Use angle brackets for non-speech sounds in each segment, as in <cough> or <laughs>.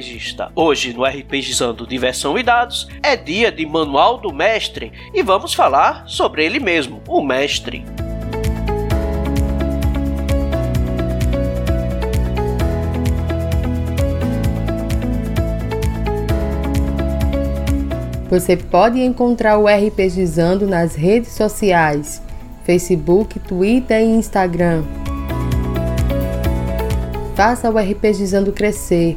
RPGista! Hoje no RPGizando Diversão e Dados é dia de Manual do Mestre e vamos falar sobre ele mesmo, o Mestre. Você pode encontrar o RPGizando nas redes sociais, Facebook, Twitter e Instagram. Faça o RPGizando crescer,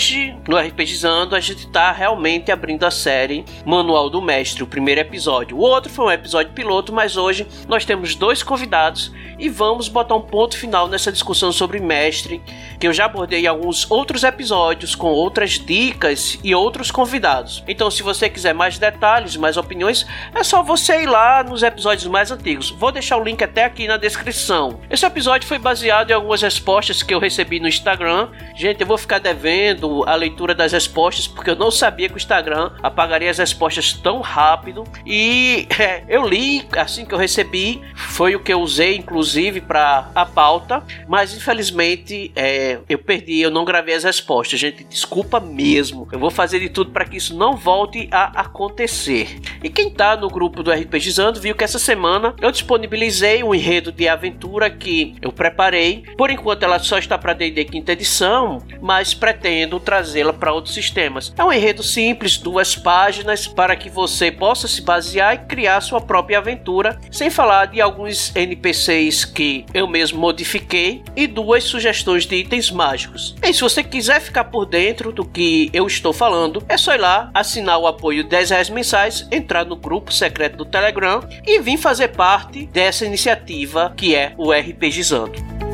Galera, hoje no RPGizando a gente tá realmente abrindo a série Manual do Mestre, o primeiro episódio. O outro foi um episódio piloto, mas hoje nós temos dois convidados e vamos botar um ponto final nessa discussão sobre mestre, que eu já abordei em alguns outros episódios com outras dicas e outros convidados. Então, se você quiser mais detalhes, mais opiniões, é só você ir lá nos episódios mais antigos. Vou deixar o link até aqui na descrição. Esse episódio foi baseado em algumas respostas que eu recebi no Instagram. Gente, eu vou ficar devendo a leitura das respostas porque eu não sabia que o Instagram apagaria as respostas tão rápido e <laughs> é, eu li assim que eu recebi, foi o que eu usei inclusive inclusive, para a pauta, mas infelizmente é, eu perdi, eu não gravei as respostas. Gente, desculpa mesmo. Eu vou fazer de tudo para que isso não volte a acontecer. E quem tá no grupo do RPGizando viu que essa semana eu disponibilizei um enredo de aventura que eu preparei. Por enquanto ela só está para D&D quinta edição, mas pretendo trazê-la para outros sistemas. É um enredo simples, duas páginas, para que você possa se basear e criar sua própria aventura, sem falar de alguns NPCs que eu mesmo modifiquei e duas sugestões de itens mágicos. E se você quiser ficar por dentro do que eu estou falando, é só ir lá, assinar o apoio 10 reais mensais, entrar no grupo secreto do Telegram e vir fazer parte dessa iniciativa que é o RPGizando.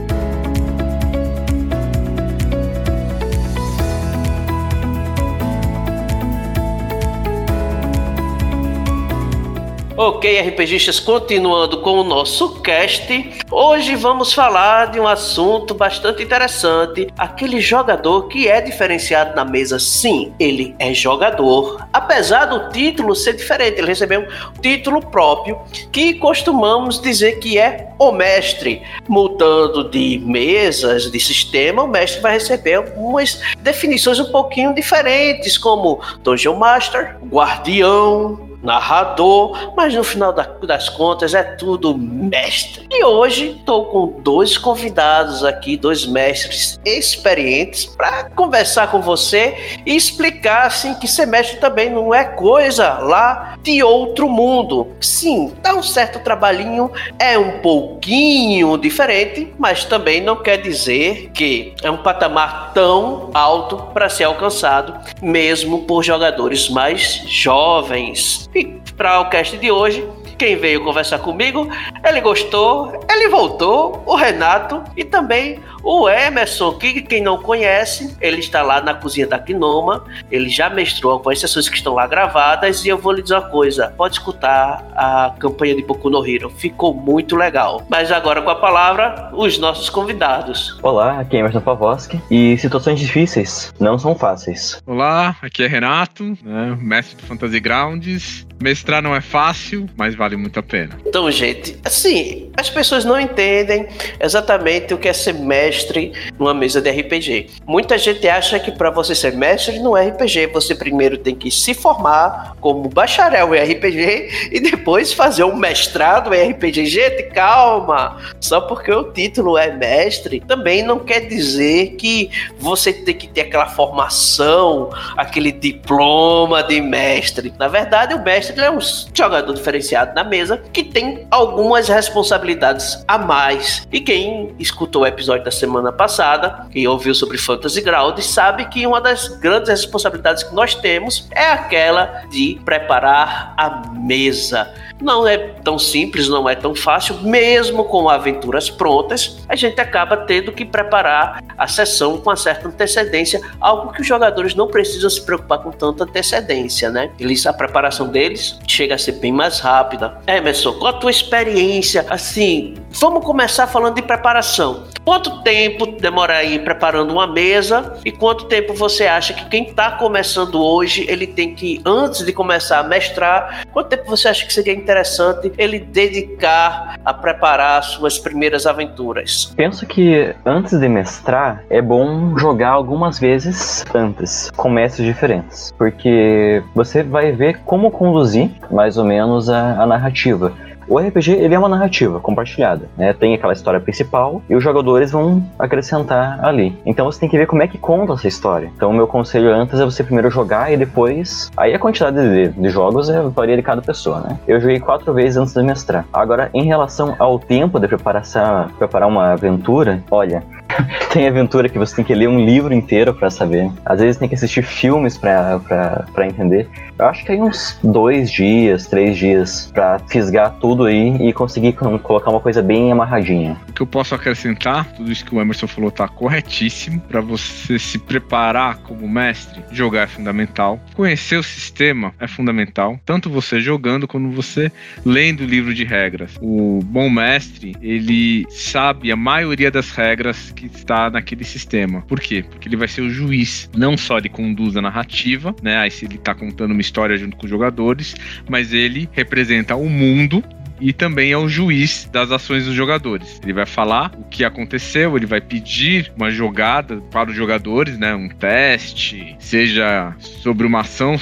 Ok, RPGistas, continuando com o nosso cast, hoje vamos falar de um assunto bastante interessante. Aquele jogador que é diferenciado na mesa, sim, ele é jogador. Apesar do título ser diferente, ele recebeu um título próprio que costumamos dizer que é o mestre. Mudando de mesas, de sistema, o mestre vai receber algumas definições um pouquinho diferentes, como Dungeon Master, Guardião, narrador, mas no final das contas é tudo mestre. E hoje estou com dois convidados aqui, dois mestres experientes, para conversar com você e explicar assim que ser mestre também não é coisa lá de outro mundo. Sim, dá um certo trabalhinho, é um pouquinho diferente, mas também não quer dizer que é um patamar tão alto para ser alcançado, mesmo por jogadores mais jovens. E para o cast de hoje, quem veio conversar comigo, ele gostou, ele voltou, o Renato e também o Emerson, que quem não conhece, ele está lá na cozinha da Gnoma, ele já mestrou algumas sessões que estão lá gravadas e eu vou lhe dizer uma coisa, pode escutar a campanha de Boku no Hero, ficou muito legal. Mas agora com a palavra, os nossos convidados. Olá, aqui é Emerson Pavoski e situações difíceis não são fáceis. Olá, aqui é Renato, né, mestre do Fantasy Grounds. Mestrar não é fácil, mas vale muito a pena. Então, gente, assim, as pessoas não entendem exatamente o que é ser mestre numa mesa de RPG. Muita gente acha que para você ser mestre no RPG, você primeiro tem que se formar como bacharel em RPG e depois fazer um mestrado em RPG. Gente, calma! Só porque o título é mestre também não quer dizer que você tem que ter aquela formação, aquele diploma de mestre. Na verdade, o mestre mestre é um jogador diferenciado na mesa que tem algumas responsabilidades a mais. E quem escutou o episódio da semana passada, quem ouviu sobre Fantasy Ground, sabe que uma das grandes responsabilidades que nós temos é aquela de preparar a mesa. Não é tão simples, não é tão fácil, mesmo com aventuras prontas, a gente acaba tendo que preparar a sessão com uma certa antecedência, algo que os jogadores não precisam se preocupar com tanta antecedência, né? Eles, a preparação deles chega a ser bem mais rápida. Emerson, qual a tua experiência? Assim, vamos começar falando de preparação. Quanto tempo demora aí preparando uma mesa e quanto tempo você acha que quem está começando hoje ele tem que, antes de começar a mestrar, quanto tempo você acha que seria interessante ele dedicar a preparar suas primeiras aventuras? Penso que antes de mestrar é bom jogar algumas vezes antes, com mestres diferentes, porque você vai ver como conduzir mais ou menos a, a narrativa. O RPG ele é uma narrativa compartilhada, né? Tem aquela história principal e os jogadores vão acrescentar ali. Então você tem que ver como é que conta essa história. Então o meu conselho antes é você primeiro jogar e depois. Aí a quantidade de, de jogos é, varia de cada pessoa, né? Eu joguei quatro vezes antes de mestrar. Agora, em relação ao tempo de preparação, preparar uma aventura, olha, <laughs> tem aventura que você tem que ler um livro inteiro para saber. Às vezes tem que assistir filmes para entender. Eu acho que aí uns dois dias, três dias para fisgar tudo aí e conseguir colocar uma coisa bem amarradinha. O que eu posso acrescentar, tudo isso que o Emerson falou tá corretíssimo. Para você se preparar como mestre, jogar é fundamental. Conhecer o sistema é fundamental. Tanto você jogando como você lendo o livro de regras. O bom mestre, ele sabe a maioria das regras que está naquele sistema. Por quê? Porque ele vai ser o juiz. Não só ele conduz a narrativa, né? Aí se ele está contando uma história junto com os jogadores, mas ele representa o mundo e também é o juiz das ações dos jogadores. Ele vai falar o que aconteceu, ele vai pedir uma jogada para os jogadores, né, um teste, seja sobre uma ação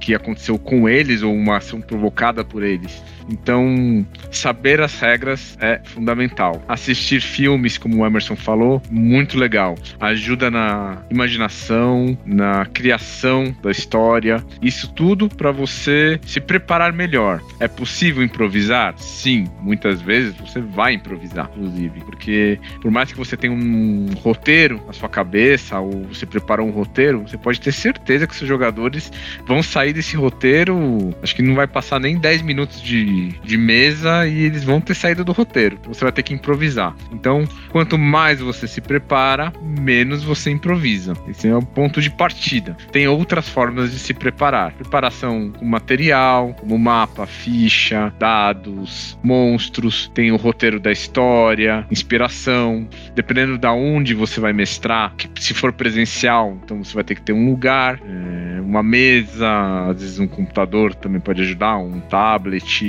que aconteceu com eles ou uma ação provocada por eles. Então, saber as regras é fundamental. Assistir filmes, como o Emerson falou, muito legal. Ajuda na imaginação, na criação da história. Isso tudo para você se preparar melhor. É possível improvisar? Sim, muitas vezes você vai improvisar, inclusive, porque por mais que você tenha um roteiro na sua cabeça ou você preparou um roteiro, você pode ter certeza que seus jogadores vão sair desse roteiro, acho que não vai passar nem 10 minutos de de, mesa e eles vão ter saído do roteiro. Você vai ter que improvisar. Então, quanto mais você se prepara, menos você improvisa. Esse é o ponto de partida. Tem outras formas de se preparar: preparação com material, como mapa, ficha, dados, monstros. Tem o roteiro da história, inspiração. Dependendo da onde você vai mestrar, se for presencial, então você vai ter que ter um lugar, é, uma mesa, às vezes um computador também pode ajudar, um tablet,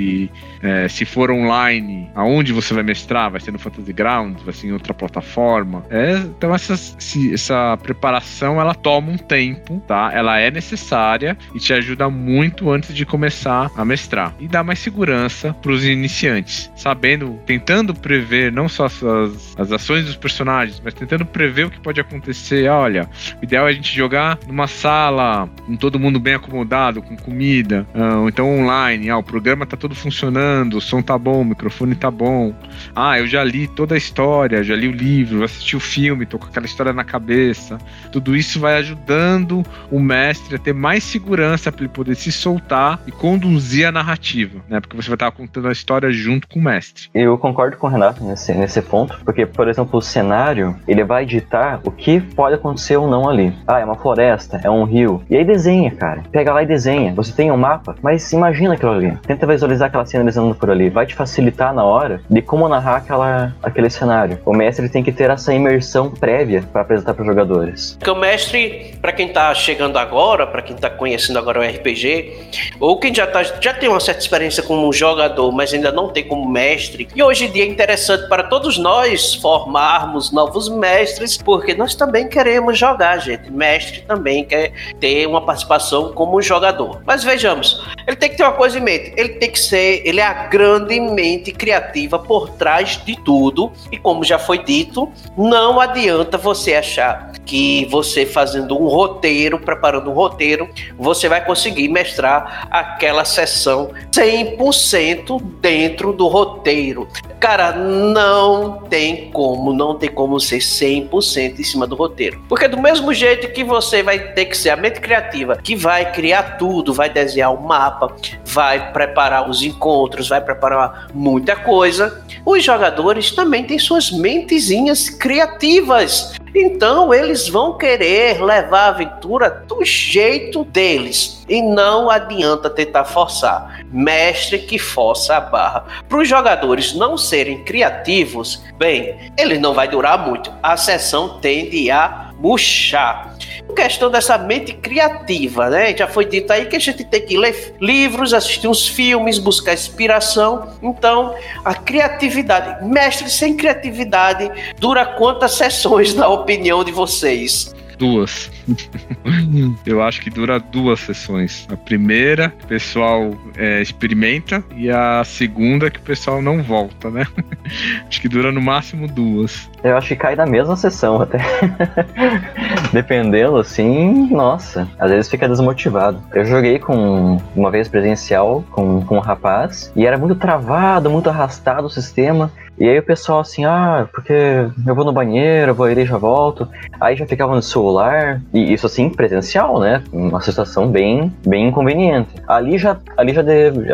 é, se for online, aonde você vai mestrar, vai ser no Fantasy Grounds, vai ser em outra plataforma. É, então essa preparação ela toma um tempo, tá? Ela é necessária e te ajuda muito antes de começar a mestrar e dá mais segurança para os iniciantes, sabendo, tentando prever não só as, as ações dos personagens, mas tentando prever o que pode acontecer. Olha, o ideal é a gente jogar numa sala com todo mundo bem acomodado, com comida, ah, ou então online. Ah, o programa tá todo funcionando o som tá bom, o microfone tá bom. Ah, eu já li toda a história, já li o livro, assisti o filme, tô com aquela história na cabeça. Tudo isso vai ajudando o mestre a ter mais segurança para ele poder se soltar e conduzir a narrativa, né? Porque você vai estar contando a história junto com o mestre. Eu concordo com o Renato nesse, nesse ponto, porque, por exemplo, o cenário, ele vai ditar o que pode acontecer ou não ali. Ah, é uma floresta, é um rio. E aí desenha, cara. Pega lá e desenha. Você tem um mapa, mas imagina aquilo ali. Tenta visualizar aquela cena por ali, vai te facilitar na hora de como narrar aquela, aquele cenário. O mestre tem que ter essa imersão prévia para apresentar para os jogadores. Porque o mestre, para quem tá chegando agora, para quem tá conhecendo agora o RPG, ou quem já, tá, já tem uma certa experiência como jogador, mas ainda não tem como mestre, e hoje em dia é interessante para todos nós formar chamarmos novos mestres, porque nós também queremos jogar, gente. Mestre também quer ter uma participação como jogador. Mas vejamos, ele tem que ter uma coisa em mente. Ele tem que ser, ele é a grande mente criativa por trás de tudo. E como já foi dito, não adianta você achar que você fazendo um roteiro, preparando um roteiro, você vai conseguir mestrar aquela sessão 100% dentro do roteiro. Cara, não tem como, não tem como ser 100% em cima do roteiro. Porque do mesmo jeito que você vai ter que ser a mente criativa, que vai criar tudo, vai desenhar o mapa, vai preparar os encontros, vai preparar muita coisa, os jogadores também têm suas mentezinhas criativas. Então eles vão querer levar a aventura do jeito deles e não adianta tentar forçar. Mestre que força a barra. Para os jogadores não serem criativos, bem, ele não vai durar muito. A sessão tende a murchar questão dessa mente criativa, né? Já foi dito aí que a gente tem que ler livros, assistir uns filmes, buscar inspiração. Então, a criatividade, mestre sem criatividade, dura quantas sessões na opinião de vocês? Duas. <laughs> eu acho que dura duas sessões. A primeira, o pessoal é, experimenta, e a segunda, que o pessoal não volta, né? <laughs> acho que dura no máximo duas. Eu acho que cai na mesma sessão até. <laughs> Dependendo, assim, nossa, às vezes fica desmotivado. Eu joguei com uma vez presencial com, com um rapaz e era muito travado, muito arrastado o sistema. E aí o pessoal assim, ah, porque eu vou no banheiro, vou ir e já volto. Aí já ficava no celular, e isso assim, presencial, né? Uma situação bem, bem inconveniente. Ali já, ali já,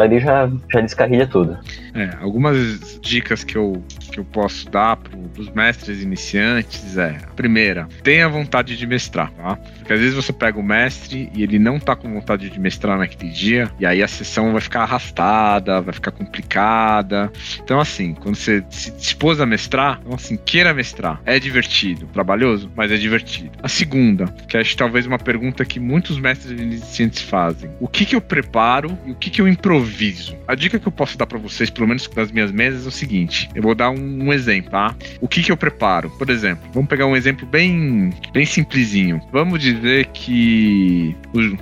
ali já, já descarrilha tudo. É, algumas dicas que eu, que eu posso dar para os mestres iniciantes é: a primeira, tenha vontade de mestrar, tá? Porque às vezes você pega o mestre e ele não tá com vontade de mestrar naquele dia, e aí a sessão vai ficar arrastada, vai ficar complicada. Então, assim, quando você se dispôs a mestrar, então assim, queira mestrar. É divertido, trabalhoso, mas é divertido. A segunda, que acho talvez uma pergunta que muitos mestres iniciantes fazem: o que que eu preparo e o que que eu improviso? A dica que eu posso dar para vocês, pelo menos nas minhas mesas, é o seguinte: eu vou dar um, um exemplo, tá? O que que eu preparo? Por exemplo, vamos pegar um exemplo bem, bem simplesinho. Vamos dizer que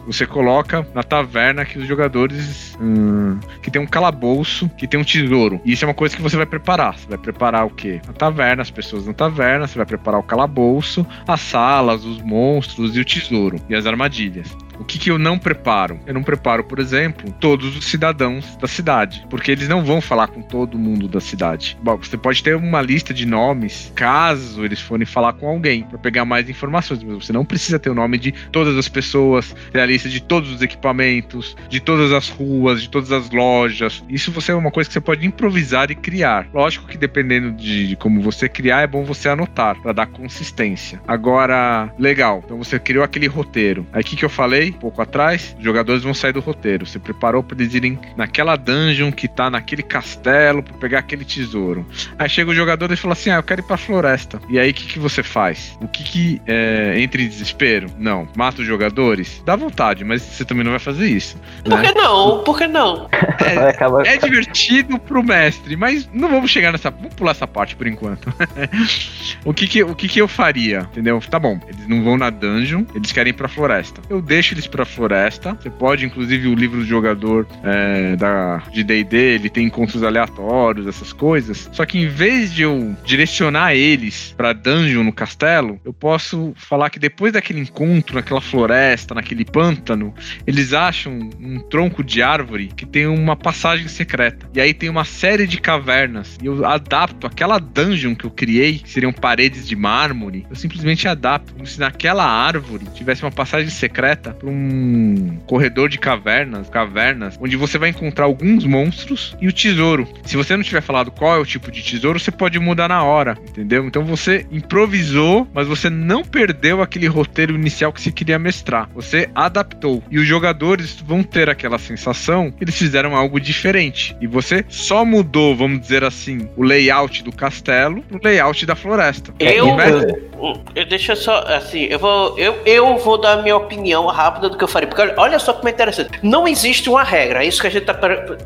você coloca na taverna que os jogadores hum, que tem um calabouço, que tem um tesouro. E isso é uma coisa que você vai preparar. Você vai preparar o quê? A taverna, as pessoas na taverna, você vai preparar o calabouço, as salas, os monstros e o tesouro e as armadilhas. O que, que eu não preparo? Eu não preparo, por exemplo, todos os cidadãos da cidade, porque eles não vão falar com todo mundo da cidade. Bom, você pode ter uma lista de nomes, caso eles forem falar com alguém, para pegar mais informações, mas você não precisa ter o nome de todas as pessoas, ter a lista de todos os equipamentos, de todas as ruas, de todas as lojas. Isso você é uma coisa que você pode improvisar e criar. Lógico que dependendo de como você criar, é bom você anotar para dar consistência. Agora, legal. Então você criou aquele roteiro. Aí o que, que eu falei? Falei um pouco atrás, os jogadores vão sair do roteiro. Você preparou para eles irem naquela dungeon que tá naquele castelo para pegar aquele tesouro. Aí chega o jogador e fala assim: Ah, eu quero ir pra floresta. E aí o que, que você faz? O que que é, entra em desespero? Não. Mata os jogadores? Dá vontade, mas você também não vai fazer isso. Por né? que não? Por que não? É, é divertido pro mestre, mas não vamos chegar nessa. Vamos pular essa parte por enquanto. <laughs> o que que, o que que eu faria? Entendeu? Tá bom, eles não vão na dungeon, eles querem ir pra floresta. Eu deixo eles pra floresta. Você pode, inclusive, o livro do jogador é, da, de DD, ele tem encontros aleatórios, essas coisas. Só que em vez de eu direcionar eles pra dungeon no castelo, eu posso falar que depois daquele encontro, naquela floresta, naquele pântano, eles acham um tronco de árvore que tem uma passagem secreta. E aí tem uma série de cavernas. E eu adapto aquela dungeon que eu criei, que seriam paredes de mármore, eu simplesmente adapto como se naquela árvore tivesse uma passagem secreta para um corredor de cavernas, cavernas, onde você vai encontrar alguns monstros e o tesouro. Se você não tiver falado qual é o tipo de tesouro, você pode mudar na hora, entendeu? Então você improvisou, mas você não perdeu aquele roteiro inicial que você queria mestrar. Você adaptou. E os jogadores vão ter aquela sensação que eles fizeram algo diferente. E você só mudou, vamos dizer assim, o layout do castelo pro layout da floresta. Eu, deixa só, assim, eu vou, eu, eu vou dar a minha opinião rápida do que eu faria. Porque olha só como é interessante. Não existe uma regra, é isso que a gente tá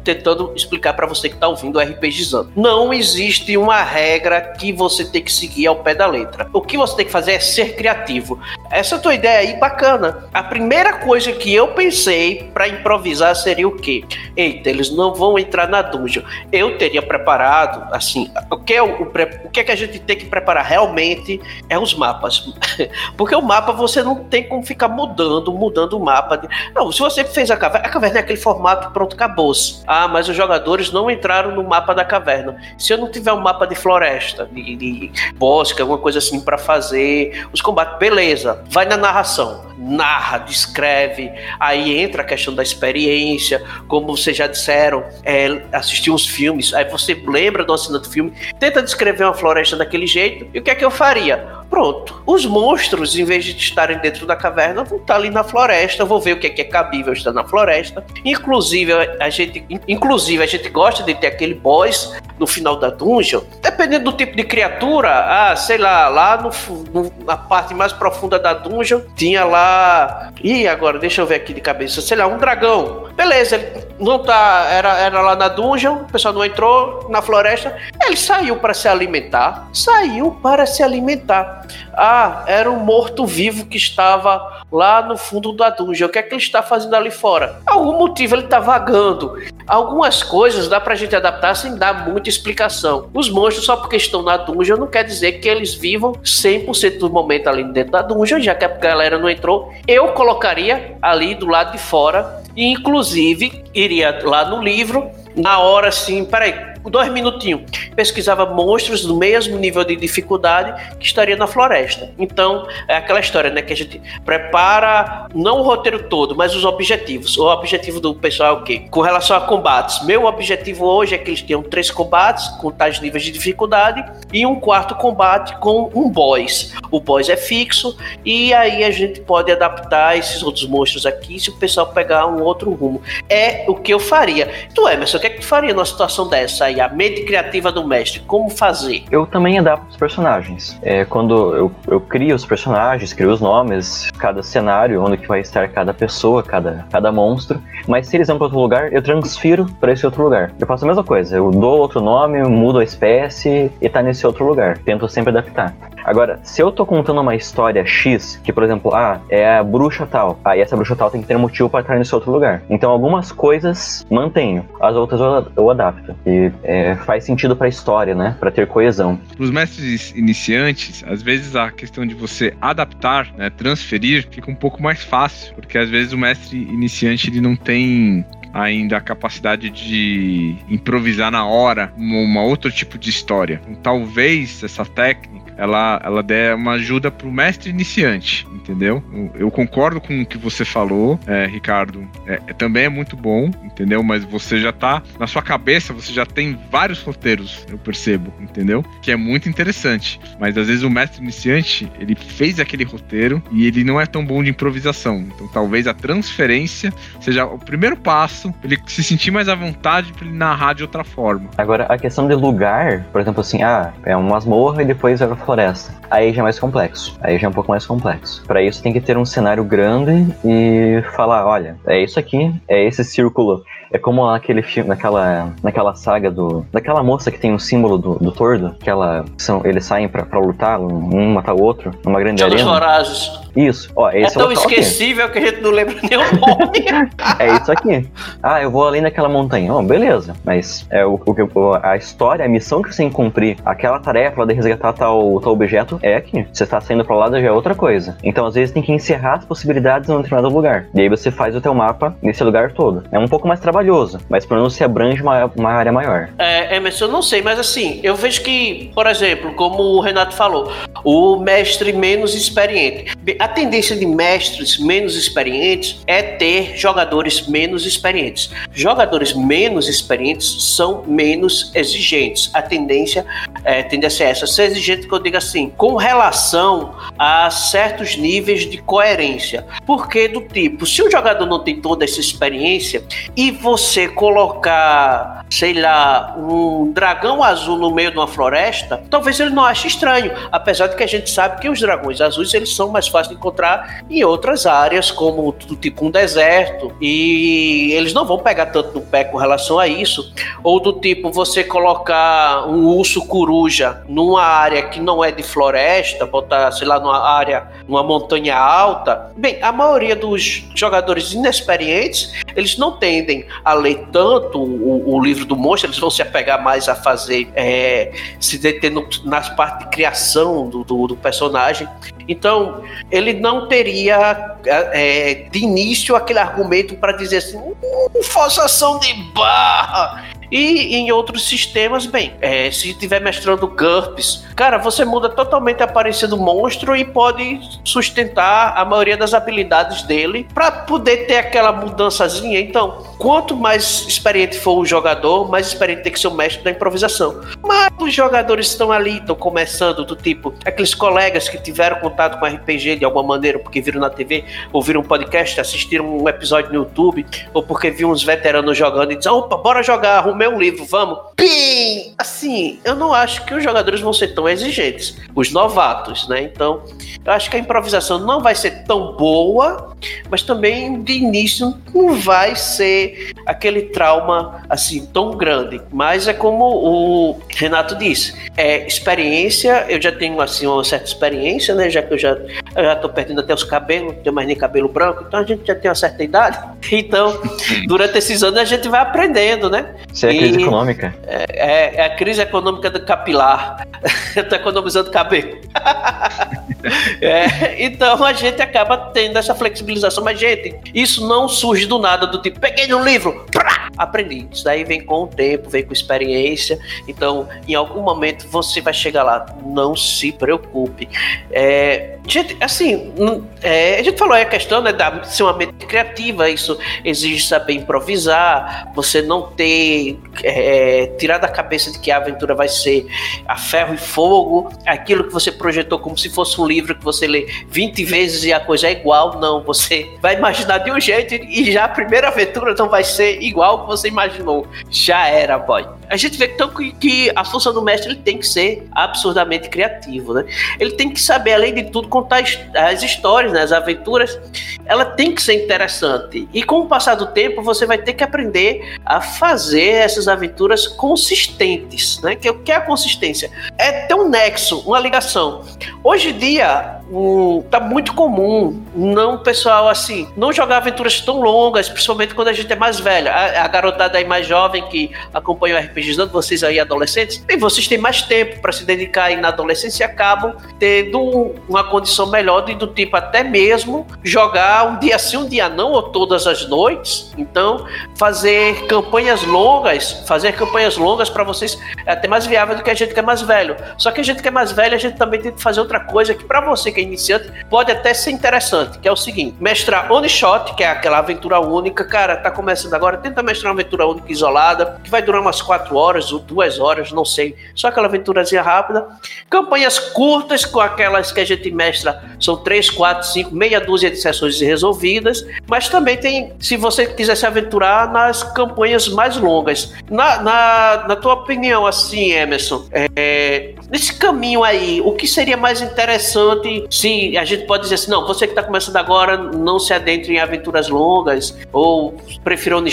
tentando explicar para você que tá ouvindo o RPGizando. Não existe uma regra que você tem que seguir ao pé da letra. O que você tem que fazer é ser criativo. Essa tua ideia aí, bacana. A primeira coisa que eu pensei para improvisar seria o quê? Eita, eles não vão entrar na dungeon. Eu teria preparado, assim, o que é, o, o que, é que a gente tem que preparar realmente é os mapas. <laughs> Porque o mapa você não tem como ficar mudando, mudando o mapa. Não, se você fez a caverna, a caverna é aquele formato, pronto, acabou-se. Ah, mas os jogadores não entraram no mapa da caverna. Se eu não tiver um mapa de floresta, de, de bosque, alguma coisa assim para fazer os combates, beleza, vai na narração narra, descreve, aí entra a questão da experiência, como vocês já disseram, é, assistir uns filmes, aí você lembra do cena do filme, tenta descrever uma floresta daquele jeito, e o que é que eu faria? Pronto. Os monstros, em vez de estarem dentro da caverna, vão estar ali na floresta. Eu vou ver o que é, que é cabível estar na floresta. Inclusive, a gente, inclusive, a gente gosta de ter aquele boss no final da dungeon. Dependendo do tipo de criatura, ah, sei lá, lá no, no, na parte mais profunda da dungeon, tinha lá. Ih, agora deixa eu ver aqui de cabeça, sei lá, um dragão. Beleza, ele não tá. Era, era lá na dungeon, o pessoal não entrou na floresta. Ele saiu para se alimentar. Saiu para se alimentar. Ah, era um morto-vivo que estava lá no fundo da dungeon. O que é que ele está fazendo ali fora? Algum motivo ele está vagando. Algumas coisas dá pra gente adaptar sem dar muita explicação. Os monstros, só porque estão na dungeon, não quer dizer que eles vivam 100% do momento ali dentro da dungeon, já que a galera não entrou. Eu colocaria ali do lado de fora e, inclusive, iria lá no livro na hora assim, peraí, dois minutinhos, pesquisava monstros do mesmo nível de dificuldade que estaria na floresta. Então, é aquela história, né, que a gente prepara não o roteiro todo, mas os objetivos. O objetivo do pessoal é o quê? Com relação a combates. Meu objetivo hoje é que eles tenham três combates com tais níveis de dificuldade e um quarto combate com um boss. O boss é fixo e aí a gente pode adaptar esses outros monstros aqui se o pessoal pegar um outro rumo. É o que eu faria. Tu, Emerson, o que é que tu faria numa situação dessa? aí, a mente criativa do mestre, como fazer? Eu também adapto os personagens. É, quando eu, eu crio os personagens, crio os nomes, cada cenário, onde que vai estar cada pessoa, cada, cada monstro. Mas se eles vão para outro lugar, eu transfiro para esse outro lugar. Eu faço a mesma coisa, eu dou outro nome, mudo a espécie e tá nesse outro lugar. Tento sempre adaptar. Agora, se eu tô contando uma história X, que por exemplo, ah, é a bruxa tal, aí ah, essa bruxa tal tem que ter motivo para estar nesse outro lugar. Então algumas coisas mantenho, as outras eu adapto. E é, faz sentido para a história, né? Para ter coesão. Para os mestres iniciantes, às vezes a questão de você adaptar, né, transferir, fica um pouco mais fácil, porque às vezes o mestre iniciante ele não tem ainda a capacidade de improvisar na hora um outro tipo de história. Então, talvez essa técnica ela, ela der uma ajuda pro mestre iniciante, entendeu? Eu concordo com o que você falou, é, Ricardo. É, é, também é muito bom, entendeu? Mas você já tá na sua cabeça, você já tem vários roteiros, eu percebo, entendeu? Que é muito interessante. Mas às vezes o mestre iniciante, ele fez aquele roteiro e ele não é tão bom de improvisação. Então talvez a transferência seja o primeiro passo, ele se sentir mais à vontade para ele narrar de outra forma. Agora, a questão de lugar, por exemplo, assim, ah, é uma masmorra e depois floresta. Aí já é mais complexo. Aí já é um pouco mais complexo. Para isso tem que ter um cenário grande e falar, olha, é isso aqui, é esse círculo é como aquele filme, naquela, naquela saga do. daquela moça que tem o um símbolo do, do tordo, que ela, são, eles saem pra, pra lutar, um matar o outro, numa grande Jogos arena. Vorazes. Isso, ó, esse é tão esquecível que a gente não lembra nem o nome. <laughs> é isso aqui. Ah, eu vou além daquela montanha. Oh, beleza, mas é o, o, a história, a missão que você tem que cumprir, aquela tarefa de resgatar tal, tal objeto é aqui. Você está saindo pra lá já é outra coisa. Então, às vezes, tem que encerrar as possibilidades em um determinado lugar. E aí você faz o teu mapa nesse lugar todo. É um pouco mais trabalhoso mas pelo menos se abrange uma, uma área maior. É, Emerson, eu não sei, mas assim, eu vejo que, por exemplo, como o Renato falou, o mestre menos experiente. A tendência de mestres menos experientes é ter jogadores menos experientes. Jogadores menos experientes são menos exigentes. A tendência é, tende a ser essa. Ser exigente que eu digo assim, com com relação a certos níveis de coerência. Porque do tipo, se o jogador não tem toda essa experiência e você colocar, sei lá, um dragão azul no meio de uma floresta, talvez ele não ache estranho, apesar de que a gente sabe que os dragões azuis eles são mais fáceis de encontrar em outras áreas, como do tipo um deserto, e eles não vão pegar tanto no pé com relação a isso, ou do tipo você colocar um urso coruja numa área que não é de floresta, botar, sei lá, numa área, numa montanha alta. Bem, a maioria dos jogadores inexperientes, eles não tendem a ler tanto o, o livro do monstro, eles vão se apegar mais a fazer, é, se detendo nas partes de criação do, do, do personagem. Então, ele não teria é, de início aquele argumento para dizer assim, uh, forçação de barra. E em outros sistemas, bem, é, se estiver mestrando GURPS, cara, você muda totalmente a aparência do monstro e pode sustentar a maioria das habilidades dele para poder ter aquela mudançazinha. Então, quanto mais experiente for o jogador, mais experiente tem que ser o mestre da improvisação. Mas os jogadores estão ali, estão começando do tipo, aqueles colegas que tiveram contato com RPG de alguma maneira, porque viram na TV, ouviram um podcast, assistiram um episódio no YouTube, ou porque viram uns veteranos jogando e dizem, opa, bora jogar, arrumei um livro, vamos. Pim! Assim, eu não acho que os jogadores vão ser tão exigentes, os novatos, né? Então, eu acho que a improvisação não vai ser tão boa, mas também de início não vai ser aquele trauma assim tão grande. Mas é como o Renato disse, é experiência. Eu já tenho assim uma certa experiência, né? Já que eu já eu já tô perdendo até os cabelos, não tenho mais nem cabelo branco, então a gente já tem uma certa idade. <laughs> Então, durante esses anos a gente vai aprendendo, né? Isso é a crise econômica. É, é, é, a crise econômica do capilar. <laughs> eu tô economizando cabelo. <laughs> é, então a gente acaba tendo essa flexibilização. Mas, gente, isso não surge do nada, do tipo, peguei um livro, prá, aprendi. Isso daí vem com o tempo, vem com experiência. Então, em algum momento você vai chegar lá. Não se preocupe. É, gente, assim, é, a gente falou aí a questão né, da ser uma mente criativa, isso exige saber improvisar, você não ter é, tirar da cabeça de que a aventura vai ser a ferro e fogo, aquilo que você projetou como se fosse um livro que você lê 20 vezes e a coisa é igual, não, você vai imaginar de um jeito e já a primeira aventura não vai ser igual que você imaginou. Já era, boy. A gente vê então que, que a função do mestre ele tem que ser absurdamente criativo, né? Ele tem que saber, além de tudo, contar as histórias, né, as aventuras, ela tem que ser interessante. E com o passar do tempo, você vai ter que aprender a fazer essas aventuras consistentes, né? Que o que é a consistência? É ter um nexo, uma ligação. Hoje em dia, um, tá muito comum não pessoal assim não jogar aventuras tão longas principalmente quando a gente é mais velha a, a garotada aí mais jovem que acompanha o RPG dando vocês aí adolescentes e vocês têm mais tempo para se dedicar aí na adolescência e acabam tendo uma condição melhor de, do tipo até mesmo jogar um dia sim um dia não ou todas as noites. Então fazer campanhas longas fazer campanhas longas para vocês é até mais viável do que a gente que é mais velho. Só que a gente que é mais velho a gente também tem que fazer outra coisa que para você que é iniciante, pode até ser interessante, que é o seguinte: mestrar one shot, que é aquela aventura única, cara, tá começando agora, tenta mestrar uma aventura única isolada, que vai durar umas 4 horas ou 2 horas, não sei, só aquela aventurazinha rápida. Campanhas curtas, com aquelas que a gente mestra, são 3, 4, 5, meia dúzia de sessões resolvidas, mas também tem, se você quiser se aventurar nas campanhas mais longas. Na, na, na tua opinião, assim, Emerson, é, nesse caminho aí, o que seria mais interessante se a gente pode dizer assim, não, você que está começando agora, não se adentre em aventuras longas, ou prefira one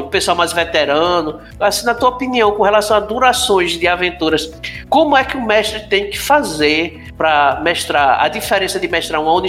o pessoal mais veterano. Assim, na tua opinião, com relação a durações de aventuras, como é que o mestre tem que fazer para mestrar? A diferença de mestrar um one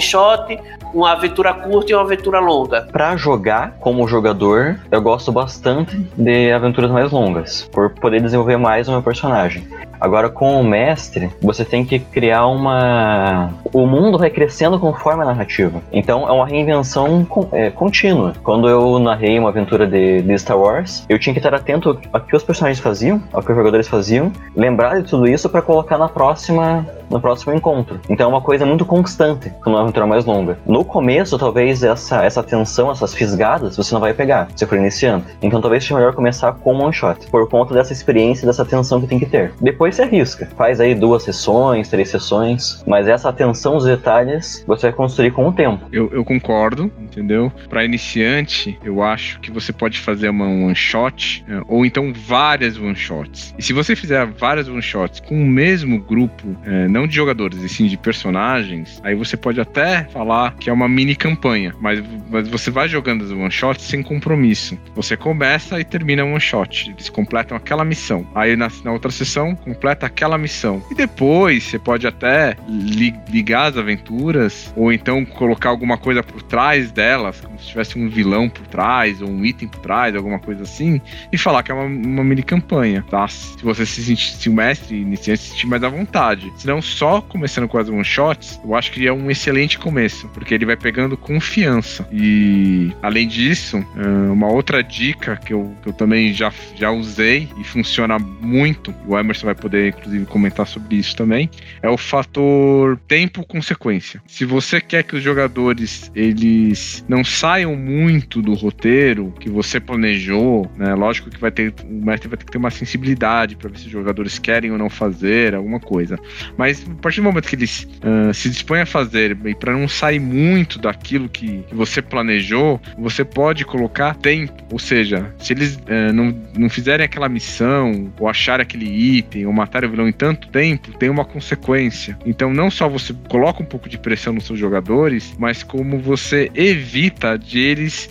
uma aventura curta e uma aventura longa? Para jogar como jogador, eu gosto bastante de aventuras mais longas, por poder desenvolver mais o meu personagem. Agora, com o mestre, você tem que criar uma. O mundo vai crescendo conforme a narrativa. Então, é uma reinvenção é, contínua. Quando eu narrei uma aventura de, de, Star Wars, eu tinha que estar atento ao que os personagens faziam, ao que os jogadores faziam, lembrar de tudo isso para colocar na próxima no próximo encontro. Então é uma coisa muito constante quando é uma aventura mais longa. No começo, talvez essa, essa tensão, essas fisgadas, você não vai pegar, se for iniciante. Então talvez seja melhor começar com um one shot, por conta dessa experiência, dessa tensão que tem que ter. Depois você arrisca. Faz aí duas sessões, três sessões, mas essa atenção aos detalhes você vai construir com o tempo. Eu, eu concordo, entendeu? Para iniciante, eu acho que você pode fazer uma one shot é, ou então várias one shots. E se você fizer várias one shots com o mesmo grupo, é, não de jogadores, e sim de personagens, aí você pode até falar que é uma mini campanha, mas, mas você vai jogando as one shots sem compromisso. Você começa e termina one shot. Eles completam aquela missão. Aí na, na outra sessão, completa aquela missão. E depois você pode até li, ligar as aventuras, ou então colocar alguma coisa por trás delas, como se tivesse um vilão por trás, ou um item por trás, alguma coisa assim, e falar que é uma, uma mini campanha, tá? Se você se sentir, se o mestre iniciante se sentir mais à vontade. Se não, só começando com as one shots, eu acho que é um excelente começo, porque ele vai pegando confiança. E além disso, uma outra dica que eu, que eu também já, já usei e funciona muito, o Emerson vai poder inclusive comentar sobre isso também, é o fator tempo-consequência. Se você quer que os jogadores eles não saiam muito do roteiro que você planejou, né? Lógico que vai ter o mestre vai ter que ter uma sensibilidade para ver se os jogadores querem ou não fazer alguma coisa. Mas a partir do momento que eles uh, se dispõem a fazer e para não sair muito daquilo que, que, você planejou, você pode colocar tempo. Ou seja, se eles uh, não, não fizerem aquela missão ou acharem aquele item ou matarem o vilão em tanto tempo, tem uma consequência. Então não só você coloca um pouco de pressão nos seus jogadores, mas como você evita de eles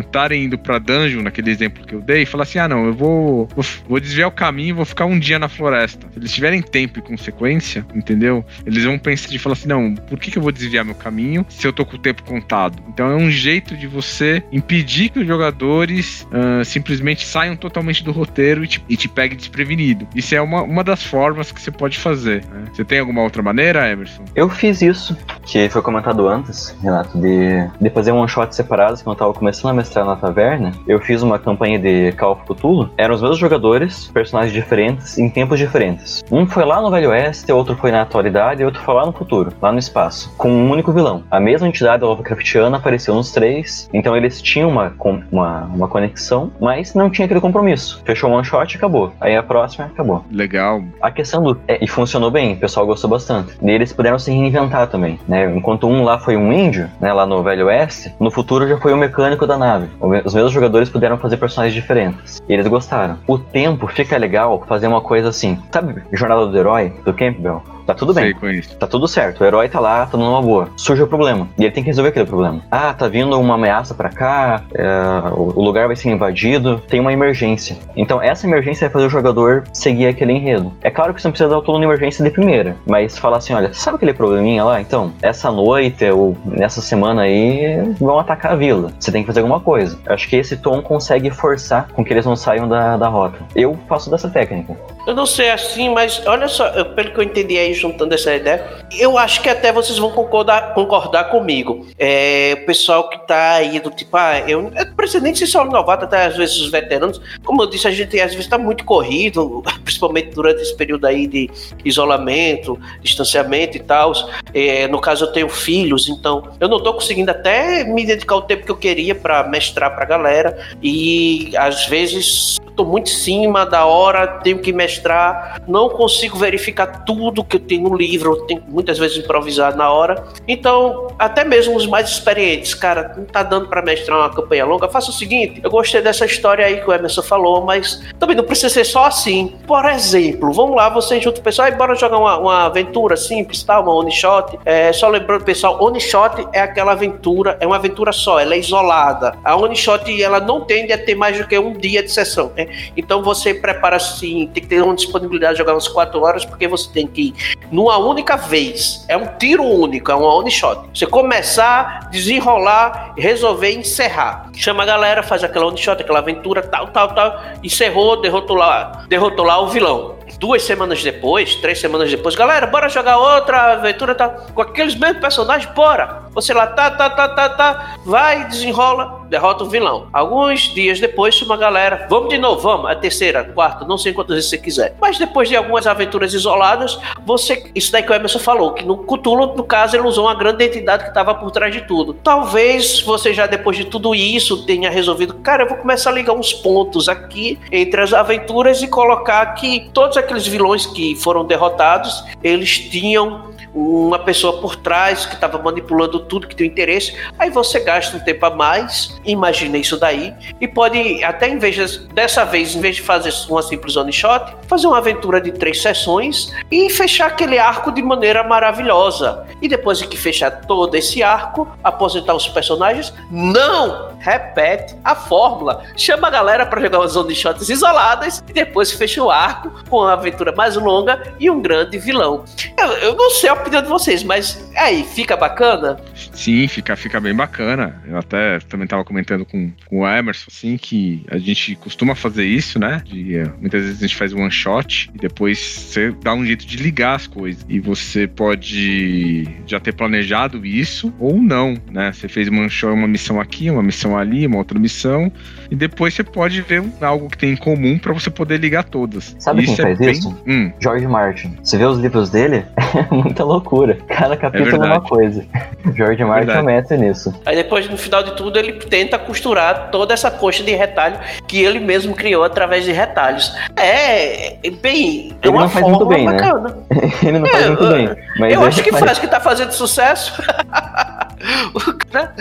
estarem uh, indo para dungeon, naquele exemplo que eu dei, e falar assim: ah, não, eu vou, vou, vou desviar o caminho e vou ficar um dia na floresta. Se eles tiverem tempo e consequência, entendeu? Eles vão pensar de falar assim: não, por que, que eu vou desviar meu caminho se eu tô com o tempo contado? Então é um jeito de você impedir que os jogadores uh, simplesmente saiam totalmente do roteiro e te, e te peguem desprevenido. Isso é uma, uma das formas que você pode fazer. Né? Você tem alguma outra maneira, Emerson? Eu fiz isso, que foi comentado antes, Renato, de, de fazer um shot separados quando eu tava começando a mestrar na taverna. Eu fiz uma campanha de Call of Cthulhu. Eram os mesmos jogadores, personagens diferentes, em tempos diferentes. Um foi lá no Velho Oeste, outro foi na atualidade outro foi lá no futuro, lá no espaço, com um único vilão. A mesma entidade Lovecraftiana apareceu nos três, então eles tinham uma, uma, uma conexão, mas não tinha aquele compromisso. Fechou um one shot e acabou. Aí a próxima acabou. Legal. A questão do. É, e funcionou bem, o pessoal gostou bastante. E eles puderam se reinventar também, né? Enquanto um lá foi um índio, né, lá no Velho Oeste, no futuro já foi o mecânico da nave. Os mesmos jogadores puderam fazer personagens diferentes. E eles gostaram. O tempo fica legal fazer uma coisa assim. Sabe, Jornada do Herói, do Campbell? Tá tudo bem. Tá tudo certo. O herói tá lá, tá numa boa. Surge o problema. E ele tem que resolver aquele problema. Ah, tá vindo uma ameaça para cá, é, o lugar vai ser invadido, tem uma emergência. Então essa emergência vai fazer o jogador seguir aquele enredo. É claro que você não precisa dar o plano emergência de primeira, mas falar assim, olha, sabe aquele probleminha lá? Então, essa noite ou nessa semana aí vão atacar a vila. Você tem que fazer alguma coisa. Eu acho que esse tom consegue forçar com que eles não saiam da, da rota. Eu faço dessa técnica. Eu não sei assim, mas olha só, pelo que eu entendi aí, juntando essa ideia, eu acho que até vocês vão concordar, concordar comigo. É, o pessoal que tá aí do tipo, ah, eu não precisa nem ser só novato, até às vezes os veteranos. Como eu disse, a gente às vezes tá muito corrido, <laughs> principalmente durante esse período aí de isolamento, distanciamento e tal. É, no caso, eu tenho filhos, então eu não tô conseguindo até me dedicar o tempo que eu queria para mestrar pra galera. E às vezes tô muito em cima da hora, tenho que mestrar, não consigo verificar tudo que eu tenho no livro, tenho muitas vezes improvisar na hora. Então, até mesmo os mais experientes, cara, não tá dando para mestrar uma campanha longa, faça o seguinte, eu gostei dessa história aí que o Emerson falou, mas também não precisa ser só assim. Por exemplo, vamos lá, você junto o pessoal e bora jogar uma, uma aventura simples, tá? Uma one shot. É, só lembrando, pessoal, one shot é aquela aventura, é uma aventura só, ela é isolada. A one shot, ela não tende a ter mais do que um dia de sessão. Né? Então você prepara assim, tem que ter uma disponibilidade de jogar umas 4 horas, porque você tem que ir numa única vez. É um tiro único, é uma one shot. Você começar, desenrolar, resolver encerrar. Chama a galera, faz aquela one shot, aquela aventura, tal, tal, tal. Encerrou, derrotou lá, derrotou lá o vilão duas semanas depois, três semanas depois, galera, bora jogar outra aventura, tá? Com aqueles mesmos personagens, bora! Você lá, tá, tá, tá, tá, tá, vai, desenrola, derrota o vilão. Alguns dias depois, uma galera, vamos de novo, vamos, a terceira, quarta, não sei quantas vezes você quiser. Mas depois de algumas aventuras isoladas, você. Isso daí que o Emerson falou, que no Cthulhu, no caso, ele usou uma grande entidade que estava por trás de tudo. Talvez você já depois de tudo isso tenha resolvido, cara, eu vou começar a ligar uns pontos aqui entre as aventuras e colocar que todos aqueles vilões que foram derrotados, eles tinham uma pessoa por trás que estava manipulando tudo que tem interesse. Aí você gasta um tempo a mais, imagina isso daí, e pode, até em vez de, dessa vez, em vez de fazer uma simples one shot, fazer uma aventura de três sessões e fechar aquele arco de maneira maravilhosa. E depois de que fechar todo esse arco, aposentar os personagens, não repete a fórmula. Chama a galera para jogar umas one shots isoladas e depois fecha o arco com uma aventura mais longa e um grande vilão. Eu, eu não sei a opinião de vocês, mas aí, fica bacana? Sim, fica, fica bem bacana. Eu até também estava comentando com, com o Emerson, assim, que a gente costuma fazer isso, né? De, eh, muitas vezes a gente faz one shot e depois você dá um jeito de ligar as coisas. E você pode já ter planejado isso ou não, né? Você fez uma, uma missão aqui, uma missão ali, uma outra missão, e depois você pode ver algo que tem em comum para você poder ligar todas. Sabe isso quem é faz bem... isso? Hum. George Martin. Você vê os livros dele? <laughs> É muita loucura. Cada capítulo é, <laughs> é uma coisa. George Martin é mestre nisso. Aí depois, no final de tudo, ele tenta costurar toda essa coxa de retalho que ele mesmo criou através de retalhos. É, bem, é ele uma não faz muito bem, né? bacana. Né? <laughs> ele não faz muito bem. Mas eu acho que faz, faz que tá fazendo sucesso. <laughs> o cara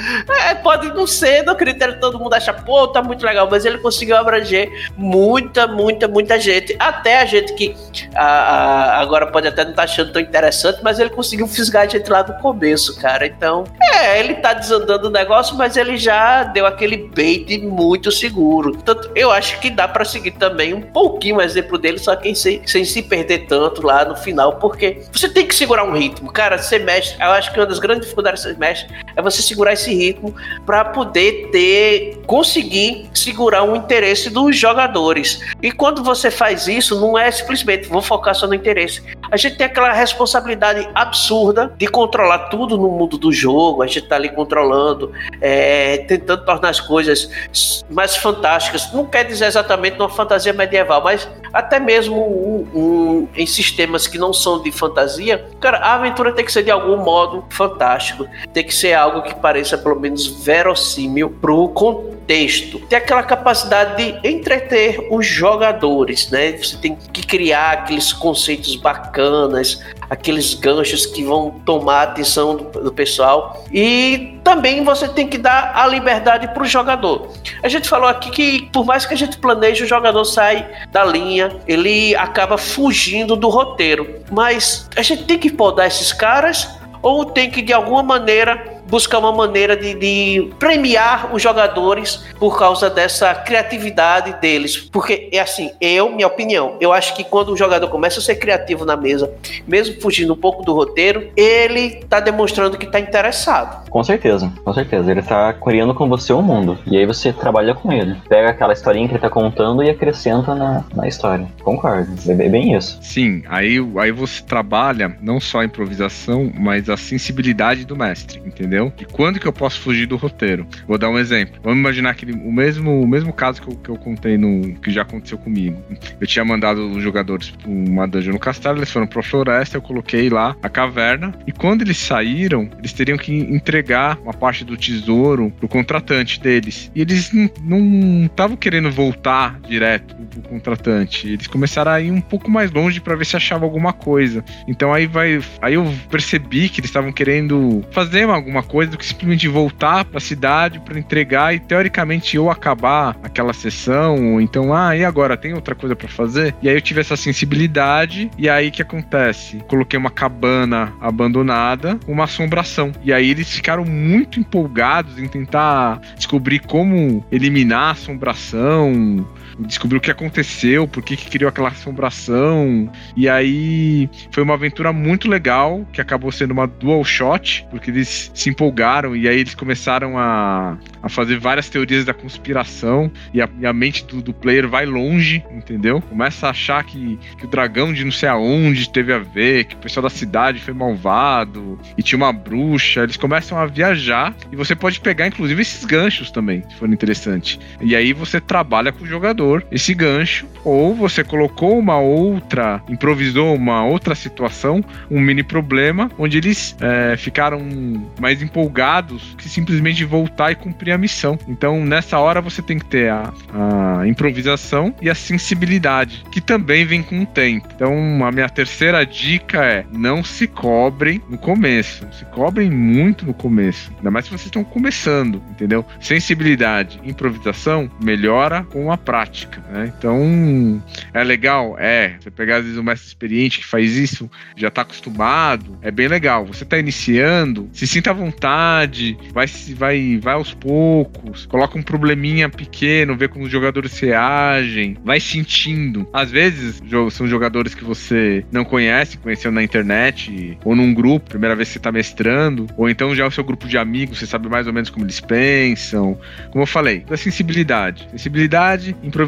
é, pode não ser no critério todo mundo acha, pô, tá muito legal, mas ele conseguiu abranger muita, muita, muita gente. Até a gente que a, a, agora pode até não estar tá achando tão interessante, mas ele conseguiu fisgar a gente lá do começo, cara. Então, é, ele tá desandando o negócio, mas ele já deu aquele bait muito seguro. Tanto, eu acho que dá para seguir também um pouquinho o exemplo dele, só que sem, sem se perder tanto lá no final, porque você tem que segurar um ritmo. Cara, você mexe, eu acho que uma das grandes dificuldades que você mexe é você segurar esse ritmo para poder ter conseguir segurar o interesse dos jogadores. E quando você faz isso, não é simplesmente vou focar só no interesse. A gente tem aquela responsabilidade absurda de controlar tudo no mundo do jogo. A gente tá ali controlando, é, tentando tornar as coisas mais fantásticas. Não quer dizer exatamente uma fantasia medieval, mas até mesmo um, um, em sistemas que não são de fantasia, cara, a aventura tem que ser de algum modo fantástico. Tem que ser algo que pareça pelo menos verossímil pro contexto. Tem aquela capacidade de entreter os jogadores, né? Você tem que criar aqueles conceitos bacanas, aqueles ganchos que vão tomar a atenção do, do pessoal. E também você tem que dar a liberdade para o jogador. A gente falou aqui que, por mais que a gente planeje, o jogador sai da linha, ele acaba fugindo do roteiro. Mas a gente tem que podar esses caras ou tem que, de alguma maneira, buscar uma maneira de, de, premiar os jogadores por causa dessa criatividade deles. Porque é assim, eu, minha opinião, eu acho que quando o jogador começa a ser criativo na mesa, mesmo fugindo um pouco do roteiro, ele tá demonstrando que tá interessado. Com certeza, com certeza. Ele tá criando com você o um mundo. E aí você trabalha com ele. Pega aquela historinha que ele tá contando e acrescenta na, na história. Concordo. É bem isso. Sim, aí, aí você trabalha não só a improvisação, mas a sensibilidade do mestre, entendeu? Entendeu? E quando que eu posso fugir do roteiro? Vou dar um exemplo. Vamos imaginar que o mesmo, o mesmo caso que eu, que eu contei no que já aconteceu comigo. Eu tinha mandado os jogadores uma dungeon no castelo, eles foram para a floresta, eu coloquei lá a caverna e quando eles saíram, eles teriam que entregar uma parte do tesouro pro contratante deles. E eles não estavam querendo voltar direto pro contratante. Eles começaram a ir um pouco mais longe para ver se achava alguma coisa. Então aí vai, aí eu percebi que eles estavam querendo fazer alguma coisa do que simplesmente voltar para a cidade para entregar e teoricamente ou acabar aquela sessão, ou então, ah, e agora tem outra coisa para fazer? E aí eu tive essa sensibilidade e aí que acontece? Coloquei uma cabana abandonada, uma assombração. E aí eles ficaram muito empolgados em tentar descobrir como eliminar a assombração, descobrir o que aconteceu, por que, que criou aquela assombração. E aí foi uma aventura muito legal, que acabou sendo uma dual shot, porque eles se empolgaram e aí eles começaram a, a fazer várias teorias da conspiração e a, e a mente do, do, player vai longe, entendeu? Começa a achar que, que o dragão de não sei aonde teve a ver, que o pessoal da cidade foi malvado e tinha uma bruxa. Eles começam a viajar e você pode pegar, inclusive, esses ganchos também, se for interessante. E aí você trabalha com o jogador esse gancho, ou você colocou uma outra, improvisou uma outra situação, um mini problema, onde eles é, ficaram mais empolgados que simplesmente voltar e cumprir a missão. Então, nessa hora, você tem que ter a, a improvisação e a sensibilidade, que também vem com o tempo. Então, a minha terceira dica é: não se cobrem no começo. Se cobrem muito no começo. Ainda mais se vocês estão começando, entendeu? Sensibilidade, improvisação melhora com a prática. Né? Então, é legal, é. Você pegar às vezes um mestre experiente que faz isso, já está acostumado, é bem legal. Você está iniciando, se sinta à vontade, vai, vai, vai aos poucos, coloca um probleminha pequeno, vê como os jogadores reagem, vai sentindo. Às vezes são jogadores que você não conhece, conheceu na internet ou num grupo, primeira vez que você está mestrando, ou então já é o seu grupo de amigos, você sabe mais ou menos como eles pensam. Como eu falei, da sensibilidade. Sensibilidade, improvisação.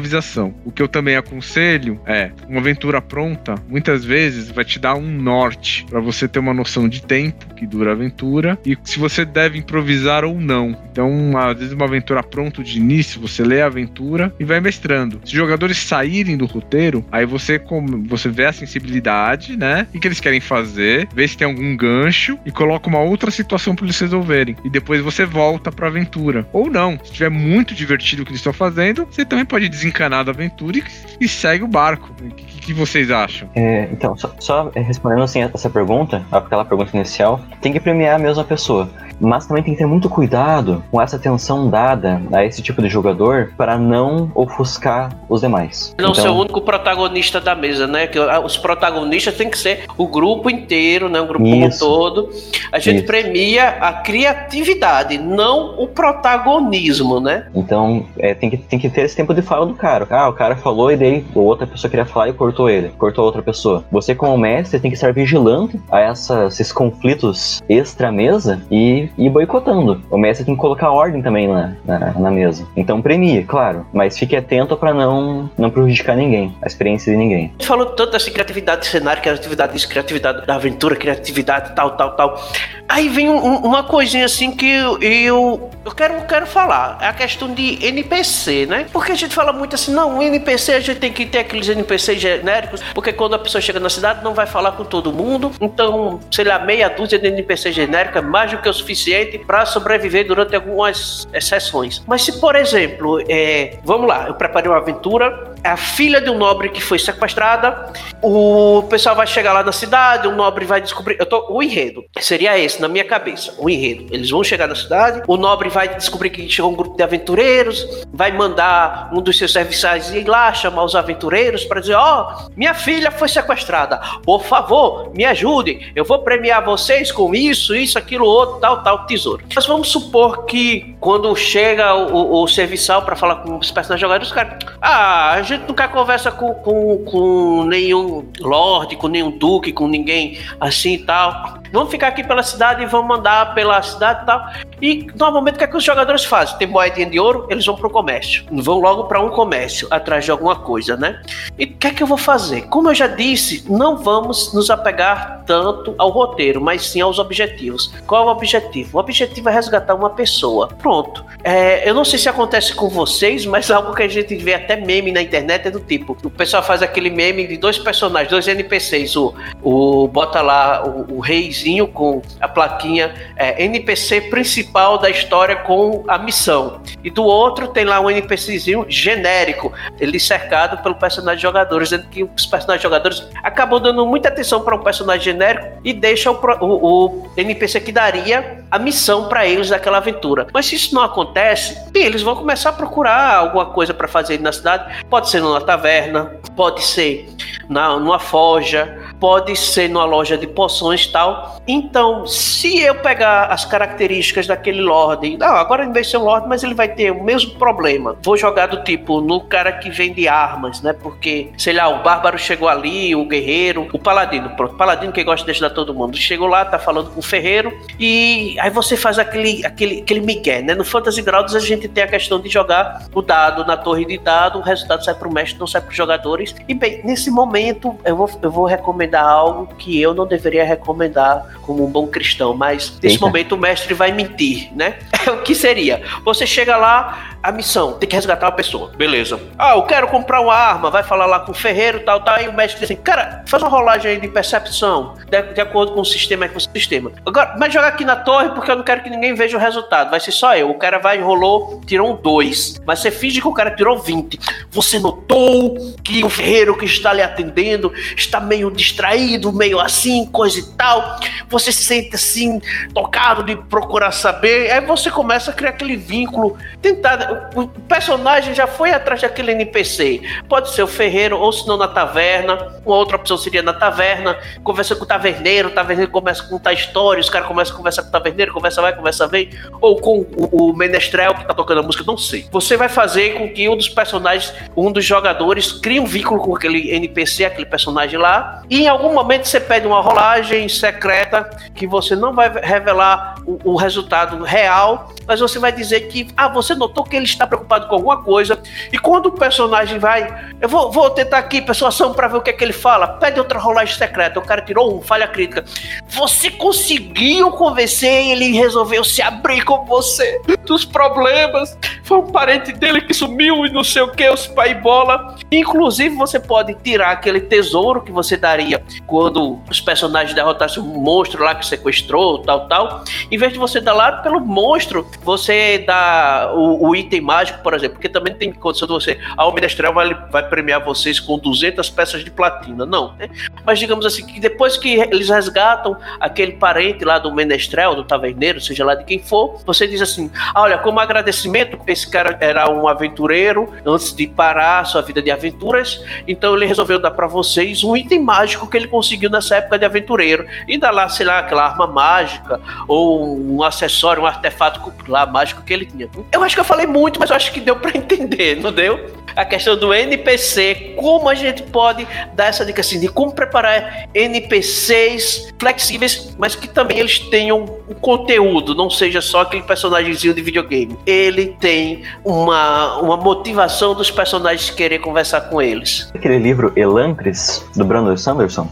O que eu também aconselho é uma aventura pronta, muitas vezes vai te dar um norte para você ter uma noção de tempo que dura a aventura e se você deve improvisar ou não. Então, às vezes uma aventura pronta de início, você lê a aventura e vai mestrando. Se os jogadores saírem do roteiro, aí você você vê a sensibilidade, né? E que eles querem fazer, vê se tem algum gancho e coloca uma outra situação para eles resolverem. E depois você volta para a aventura. Ou não, se estiver muito divertido o que eles estão fazendo, você também pode desencanar da aventura e, e segue o barco. O que, que vocês acham? É, então, só, só, respondendo assim essa pergunta, aquela pergunta inicial, tem que premiar a mesma pessoa mas também tem que ter muito cuidado com essa atenção dada a esse tipo de jogador para não ofuscar os demais. Não então... ser o único protagonista da mesa, né? Que os protagonistas tem que ser o grupo inteiro, né? O grupo Isso. todo. A gente Isso. premia a criatividade, não o protagonismo, né? Então é, tem, que, tem que ter esse tempo de fala do cara. Ah, o cara falou e daí outra pessoa queria falar e cortou ele, cortou outra pessoa. Você como mestre tem que estar vigilante a essa, esses conflitos extra mesa e e boicotando. O mestre tem que colocar ordem também na, na, na mesa. Então premie, claro, mas fique atento para não, não prejudicar ninguém, a experiência de ninguém. A gente falou tanto dessa criatividade de cenário, criatividade disso, criatividade da aventura, criatividade tal, tal, tal. Aí vem um, uma coisinha assim que eu, eu, quero, quero falar. É a questão de NPC, né? Porque a gente fala muito assim, não, NPC a gente tem que ter aqueles NPCs genéricos, porque quando a pessoa chega na cidade não vai falar com todo mundo. Então, sei lá, meia dúzia de NPC genérica é mais do que o suficiente suficiente para sobreviver durante algumas sessões. Mas se, por exemplo, é, vamos lá, eu preparei uma aventura, a filha de um nobre que foi sequestrada, o pessoal vai chegar lá na cidade, o nobre vai descobrir. Eu tô, o enredo seria esse na minha cabeça. O enredo. Eles vão chegar na cidade, o nobre vai descobrir que chegou um grupo de aventureiros, vai mandar um dos seus serviçais ir lá chamar os aventureiros para dizer: Ó, oh, minha filha foi sequestrada, por favor, me ajudem, eu vou premiar vocês com isso, isso, aquilo, outro, tal, tal tesouro. Mas vamos supor que quando chega o, o serviçal para falar com os personagens jogadores, os caras, ah, a gente nunca conversa com, com, com nenhum lord, com nenhum duque, com ninguém assim e tal. Vamos ficar aqui pela cidade e vamos mandar pela cidade e tal. E normalmente o que, é que os jogadores fazem? Tem moedinha de ouro, eles vão pro comércio. Vão logo para um comércio atrás de alguma coisa, né? E o que é que eu vou fazer? Como eu já disse, não vamos nos apegar tanto ao roteiro, mas sim aos objetivos. Qual é o objetivo? O objetivo é resgatar uma pessoa. Pronto. É, eu não sei se acontece com vocês, mas <laughs> algo que a gente vê até meme na internet é do tipo: o pessoal faz aquele meme de dois personagens, dois NPCs. O, o bota lá o, o reis com a plaquinha é, NPC principal da história com a missão. E do outro tem lá um NPCzinho genérico, ele cercado pelo personagem jogadores, dizendo que os personagens jogadores acabam dando muita atenção para um personagem genérico e deixa o, o, o NPC que daria a missão para eles daquela aventura. Mas se isso não acontece, eles vão começar a procurar alguma coisa para fazer na cidade. Pode ser numa taverna, pode ser na, numa forja, pode ser numa loja de poções tal. Então, se eu pegar as características daquele Lorde, não, agora ele vai ser um Lorde, mas ele vai ter o mesmo problema. Vou jogar do tipo no cara que vende armas, né? Porque, sei lá, o Bárbaro chegou ali, o Guerreiro, o Paladino, pronto, Paladino que gosta de ajudar todo mundo. Chegou lá, tá falando com o Ferreiro, e aí você faz aquele, aquele, aquele migué, né? No Fantasy Grounds a gente tem a questão de jogar o dado na torre de dado, o resultado sai pro mestre, não sai pros jogadores. E bem, nesse momento eu vou, eu vou recomendar algo que eu não deveria recomendar como um bom cristão, mas nesse Eita. momento o mestre vai mentir, né? <laughs> o que seria? Você chega lá, a missão, tem que resgatar uma pessoa. Beleza. Ah, eu quero comprar uma arma, vai falar lá com o ferreiro, tal, tal. E o mestre diz assim, cara, faz uma rolagem aí de percepção, de, de acordo com o sistema com o sistema. Agora, mas jogar aqui na torre porque eu não quero que ninguém veja o resultado. Vai ser só eu. O cara vai, rolou, tirou um 2. Mas você finge que o cara tirou 20. Você notou que o ferreiro que está lhe atendendo está meio distraído, meio assim, coisa e tal. Você se sente assim, tocado de procurar saber. Aí você começa a criar aquele vínculo, tentar o personagem já foi atrás daquele NPC. Pode ser o ferreiro, ou se não na taverna. Uma outra opção seria na taverna, conversa com o taverneiro, o taverneiro começa a contar histórias, os caras começam a conversar com o taverneiro, conversa vai, conversa vem. Ou com o, o menestrel que tá tocando a música, não sei. Você vai fazer com que um dos personagens, um dos jogadores, crie um vínculo com aquele NPC, aquele personagem lá. E em algum momento você pede uma rolagem secreta que você não vai revelar o, o resultado real, mas você vai dizer que, ah, você notou que ele está preocupado com alguma coisa. E quando o personagem vai, eu vou, vou tentar aqui persuasão para ver o que é que ele fala. Pede outra rolagem secreta. O cara tirou um, falha crítica. Você conseguiu convencer ele e resolveu se abrir com você dos problemas. Foi um parente dele que sumiu e não sei o que, os pai bola. Inclusive, você pode tirar aquele tesouro que você daria quando os personagens derrotassem um monstro lá que sequestrou, tal, tal. Em vez de você dar lá pelo monstro, você dá o, o item mágico, por exemplo, porque também tem condição de você. A Alminestrel vai, vai premiar vocês com 200 peças de platina. Não. Né? Mas digamos assim, que depois que eles resgatam aquele parente lá do Menestrel, do taverneiro, seja lá de quem for, você diz assim: ah, olha, como agradecimento, esse cara era um aventureiro antes de parar sua vida de aventuras, então ele resolveu dar para vocês um item mágico que ele conseguiu nessa época de aventureiro. E dá lá, sei lá, aquela arma mágica ou um acessório, um artefato lá mágico que ele tinha. Eu acho que eu falei muito mas eu acho que deu para <laughs> entender, não deu? A questão do NPC, como a gente pode dar essa dica assim de como preparar NPCs flexíveis, mas que também eles tenham um conteúdo, não seja só aquele personagemzinho de videogame. Ele tem uma, uma motivação dos personagens querer conversar com eles. Aquele livro Elantris, do Brandon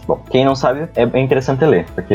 Bom, quem não sabe, é interessante ler, porque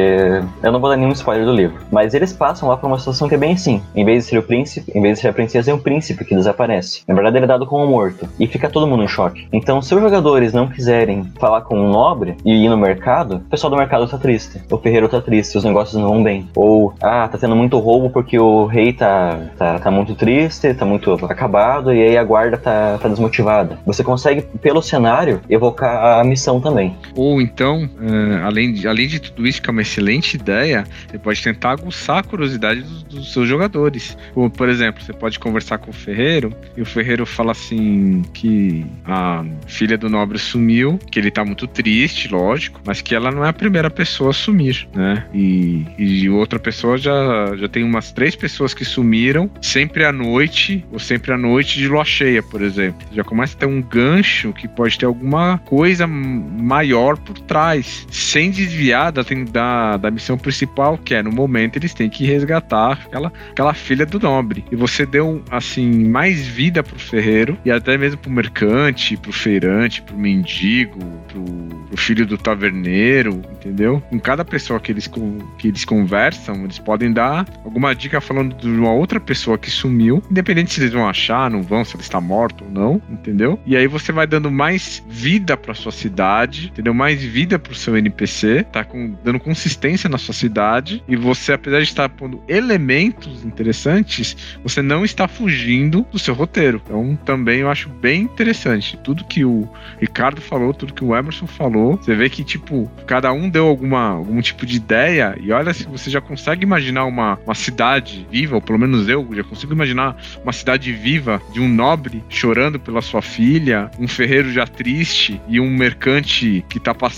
eu não vou dar nenhum spoiler do livro, mas eles passam lá por uma situação que é bem assim, em vez de ser o príncipe, em vez de ser a princesa, é um príncipe príncipe que desaparece. Na verdade, ele é dado como morto. E fica todo mundo em choque. Então, se os jogadores não quiserem falar com um nobre e ir no mercado, o pessoal do mercado tá triste. O ferreiro tá triste, os negócios não vão bem. Ou, ah, tá tendo muito roubo porque o rei tá, tá, tá muito triste, tá muito acabado, e aí a guarda tá, tá desmotivada. Você consegue, pelo cenário, evocar a missão também. Ou então, uh, além, de, além de tudo isso, que é uma excelente ideia, você pode tentar aguçar a curiosidade dos, dos seus jogadores. Como, por exemplo, você pode conversar com ferreiro e o ferreiro fala assim que a filha do nobre sumiu, que ele tá muito triste, lógico, mas que ela não é a primeira pessoa a sumir, né? E, e outra pessoa já, já tem umas três pessoas que sumiram sempre à noite, ou sempre à noite de lua cheia, por exemplo. Já começa a ter um gancho que pode ter alguma coisa maior por trás, sem desviar da, da, da missão principal, que é no momento eles têm que resgatar aquela, aquela filha do nobre. E você deu assim mais vida pro ferreiro e até mesmo pro mercante, pro feirante, pro mendigo, pro, pro filho do taverneiro, entendeu? Com cada pessoa que eles, que eles conversam, eles podem dar alguma dica falando de uma outra pessoa que sumiu, independente se eles vão achar, não vão, se ele está morto ou não, entendeu? E aí você vai dando mais vida pra sua cidade, entendeu? Mais vida pro seu NPC, tá com, dando consistência na sua cidade e você, apesar de estar pondo elementos interessantes, você não está fugindo fugindo do seu roteiro. Então, também eu acho bem interessante. Tudo que o Ricardo falou, tudo que o Emerson falou, você vê que, tipo, cada um deu alguma, algum tipo de ideia, e olha se você já consegue imaginar uma, uma cidade viva, ou pelo menos eu já consigo imaginar uma cidade viva de um nobre chorando pela sua filha, um ferreiro já triste e um mercante que tá passando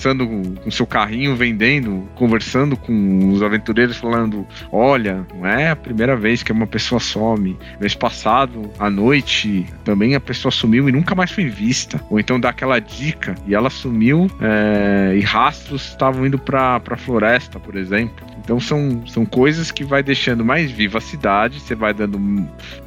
com seu carrinho vendendo, conversando com os aventureiros, falando: Olha, não é a primeira vez que uma pessoa some. Mês passado, à noite, também a pessoa sumiu e nunca mais foi vista. Ou então dá aquela dica e ela sumiu é, e rastros estavam indo para a floresta, por exemplo. Então são, são coisas que vai deixando mais viva a cidade, você vai dando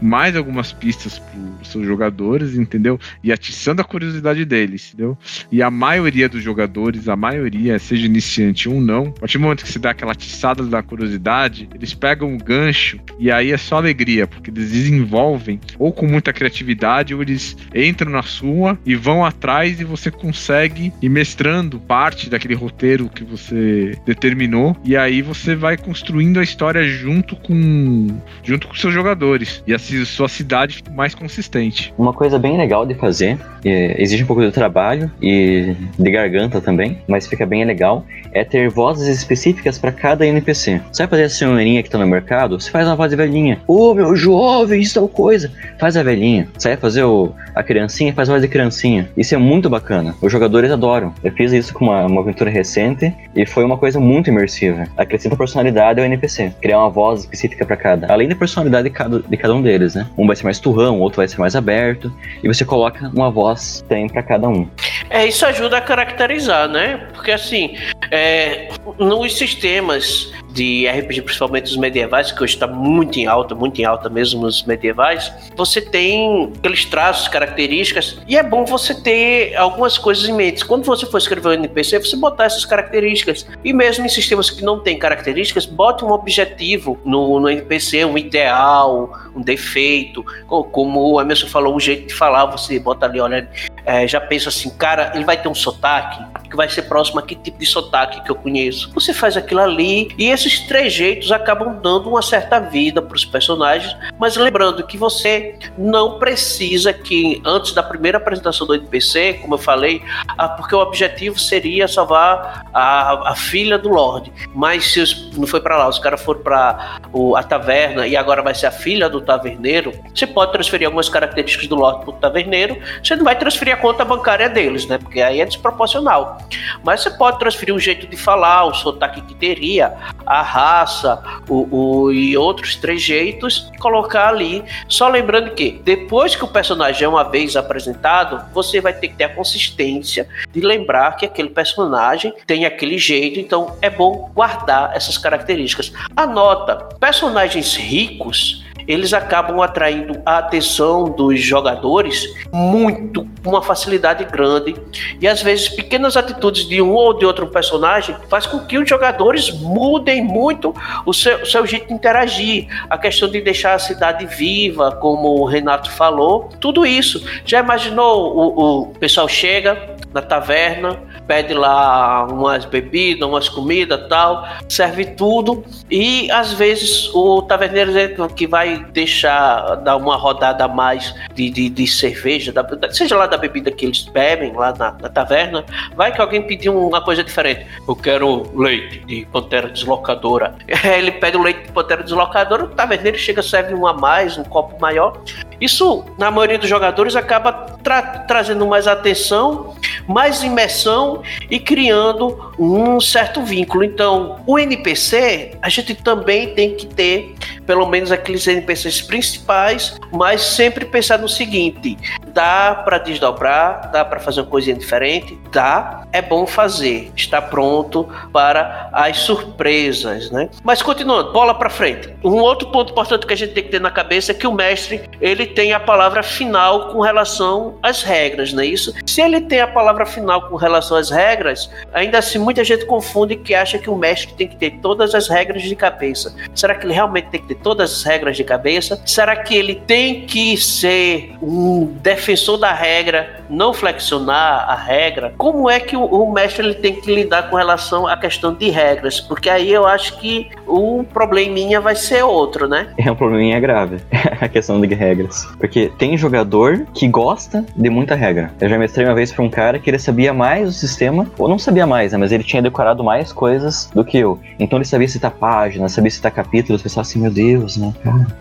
mais algumas pistas para os seus jogadores, entendeu? E atiçando a curiosidade deles, entendeu? E a maioria dos jogadores, a maioria, seja iniciante ou não, a partir do momento que você dá aquela atiçada da curiosidade, eles pegam o gancho e aí é só alegria, porque eles desenvolvem ou com muita criatividade ou eles entram na sua e vão atrás e você consegue ir mestrando parte daquele roteiro que você determinou e aí você você vai construindo a história junto com junto com seus jogadores e a sua cidade mais consistente. Uma coisa bem legal de fazer, é, exige um pouco de trabalho e de garganta também, mas fica bem legal, é ter vozes específicas para cada NPC. Você vai fazer a senhorinha que tá no mercado, você faz uma voz de velhinha. Ô oh, meu jovem, isso é tal coisa. Faz a velhinha. Você vai fazer o, a criancinha, faz a voz de criancinha. Isso é muito bacana. Os jogadores adoram. Eu fiz isso com uma, uma aventura recente e foi uma coisa muito imersiva. Acrescenta personalidade ao NPC. Criar uma voz específica para cada. Além da personalidade de cada, de cada um deles, né? Um vai ser mais turrão, outro vai ser mais aberto. E você coloca uma voz tem para cada um. É, isso ajuda a caracterizar, né? Porque assim, é, nos sistemas de RPG, principalmente os medievais, que hoje está muito em alta, muito em alta mesmo nos medievais, você tem aqueles traços, características, e é bom você ter algumas coisas em mente. Quando você for escrever um NPC, você botar essas características. E mesmo em sistemas que não têm características, bote um objetivo no, no NPC, um ideal, um defeito, como o Emerson falou, um jeito de falar, você bota ali, olha, é, já pensa assim, cara, ele vai ter um sotaque que vai ser próximo a que tipo de sotaque que eu conheço. Você faz aquilo ali e esses trejeitos acabam dando uma certa vida para os personagens, mas lembrando que você não precisa que antes da primeira apresentação do NPC, como eu falei, ah, porque o objetivo seria salvar a, a filha do Lorde, mas se os, não foi para lá, os caras foram para a taverna e agora vai ser a filha do taverneiro, você pode transferir algumas características do Lorde para o taverneiro, você não vai transferir a conta bancária deles, né? Porque aí é desproporcional. Mas você pode transferir o jeito de falar, o sotaque que teria, a raça o, o, e outros trejeitos e colocar ali. Só lembrando que depois que o personagem é uma vez apresentado, você vai ter que ter a consistência de lembrar que aquele personagem tem aquele jeito, então é bom guardar essas características. Anota, personagens ricos eles acabam atraindo a atenção dos jogadores muito, uma facilidade grande. E às vezes pequenas atitudes de um ou de outro personagem faz com que os jogadores mudem muito o seu, o seu jeito de interagir. A questão de deixar a cidade viva, como o Renato falou, tudo isso. Já imaginou o, o pessoal chega na taverna, pede lá umas bebidas, umas comidas tal, serve tudo e às vezes o taverneiro que vai deixar dar uma rodada a mais de, de, de cerveja, da, seja lá da bebida que eles bebem lá na, na, taverna, vai que alguém pediu uma coisa diferente. Eu quero leite de pantera deslocadora. <laughs> Ele pede o leite de pantera deslocadora, o taverneiro chega, serve um a mais, um copo maior. Isso, na maioria dos jogadores, acaba tra trazendo mais atenção, mais imersão e criando um certo vínculo. Então, o NPC, a gente também tem que ter pelo menos aqueles NPCs principais, mas sempre pensar no seguinte: dá para desdobrar, dá para fazer uma coisinha diferente, dá, é bom fazer, está pronto para as surpresas, né? Mas continuando, bola para frente. Um outro ponto importante que a gente tem que ter na cabeça é que o mestre ele tem a palavra final com relação às regras, não é isso? Se ele tem a palavra final com relação às regras, ainda assim muita gente confunde que acha que o mestre tem que ter todas as regras de cabeça. Será que ele realmente tem que ter todas as regras de cabeça? Será que ele tem que ser um defensor da regra não flexionar a regra, como é que o, o mestre ele tem que lidar com relação à questão de regras? Porque aí eu acho que o probleminha vai ser outro, né? É um probleminha grave, <laughs> a questão de regras. Porque tem jogador que gosta de muita regra. Eu já mestrei uma vez pra um cara que ele sabia mais do sistema, ou não sabia mais, né? Mas ele tinha decorado mais coisas do que eu. Então ele sabia citar páginas, sabia citar capítulos, o pessoal assim, meu Deus, né?